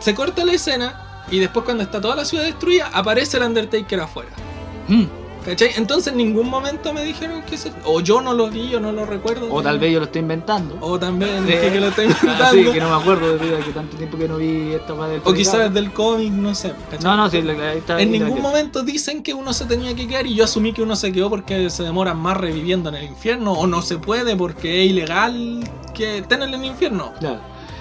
Se corta la escena y después cuando está toda la ciudad destruida aparece el Undertaker afuera. Mm. ¿Cachai? Entonces en ningún momento me dijeron que eso o yo no lo vi, yo no lo recuerdo. O tal vez yo lo estoy inventando. o también dije que lo estoy Ah, inventando. sí, que no me acuerdo a que tanto tiempo que no vi esta del O quizás del cómic, no sé. ¿cachai? No, no, sí, la- En ningún momento dicen que uno se tenía que quedar y yo asumí que uno se quedó porque se demoran más reviviendo en el infierno o no se puede porque es ilegal que estén en el infierno. Claro.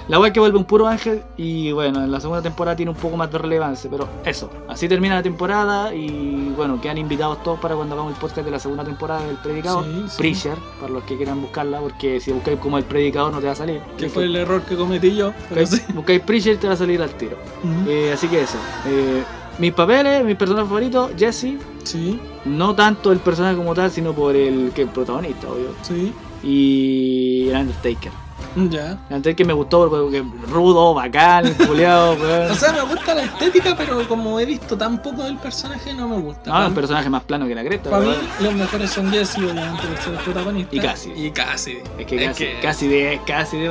La es que vuelve un puro ángel y bueno, en la segunda temporada tiene un poco más de relevancia, pero eso, así termina la temporada y bueno, quedan invitados todos para cuando hagamos el podcast de la segunda temporada del Predicador, Sí, sí. Preacher, para los que quieran buscarla, porque si buscáis como el Predicador no te va a salir. Que fue el error que cometí yo. Pero sí. Buscáis, buscáis Preacher te va a salir al tiro. Eh, así que eso. eh, mis papeles, mis personajes favoritos, Jesse, Sí, no tanto el personaje como tal, sino por el que el protagonista, obvio. sí. Y el Undertaker. Ya. El Undertaker me gustó porque rudo, bacán, culeado, weón. O sea, me gusta la estética, pero como he visto tan poco del personaje, no me gusta. Un Para- personaje más plano que la cresta. Para mí, los mejores son Jesse, obviamente, por ser el protagonista. Y Cassidy. Y Cassidy. Es que casi, que- casi de, casi de,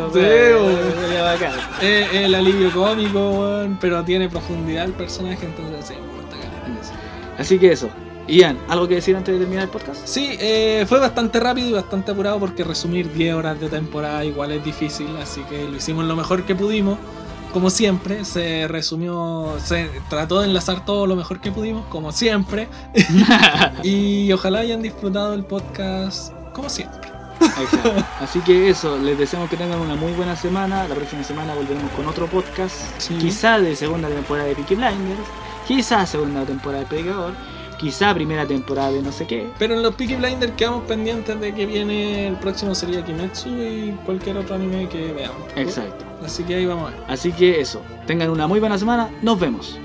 bacán. El alivio cómico, weón, pero tiene profundidad el personaje, entonces sí, me gusta eso. Así que eso. Ian, ¿algo que decir antes de terminar el podcast? Sí, eh, fue bastante rápido y bastante apurado porque resumir 10 horas de temporada igual es difícil, así que lo hicimos lo mejor que pudimos. Como siempre, se resumió, se trató de enlazar todo lo mejor que pudimos, como siempre. y ojalá hayan disfrutado el podcast como siempre. Exacto. Así que eso, les deseamos que tengan una muy buena semana. La próxima semana volveremos con otro podcast. Sí. Quizá de segunda temporada de Peaky Blinders. Quizá segunda temporada de Predicador. Quizá primera temporada de no sé qué. Pero en los Peaky Blinders quedamos pendientes de que viene el próximo sería Kimetsu y cualquier otro anime que veamos. Exacto. Así que ahí vamos a ver. Así que eso. Tengan una muy buena semana. Nos vemos.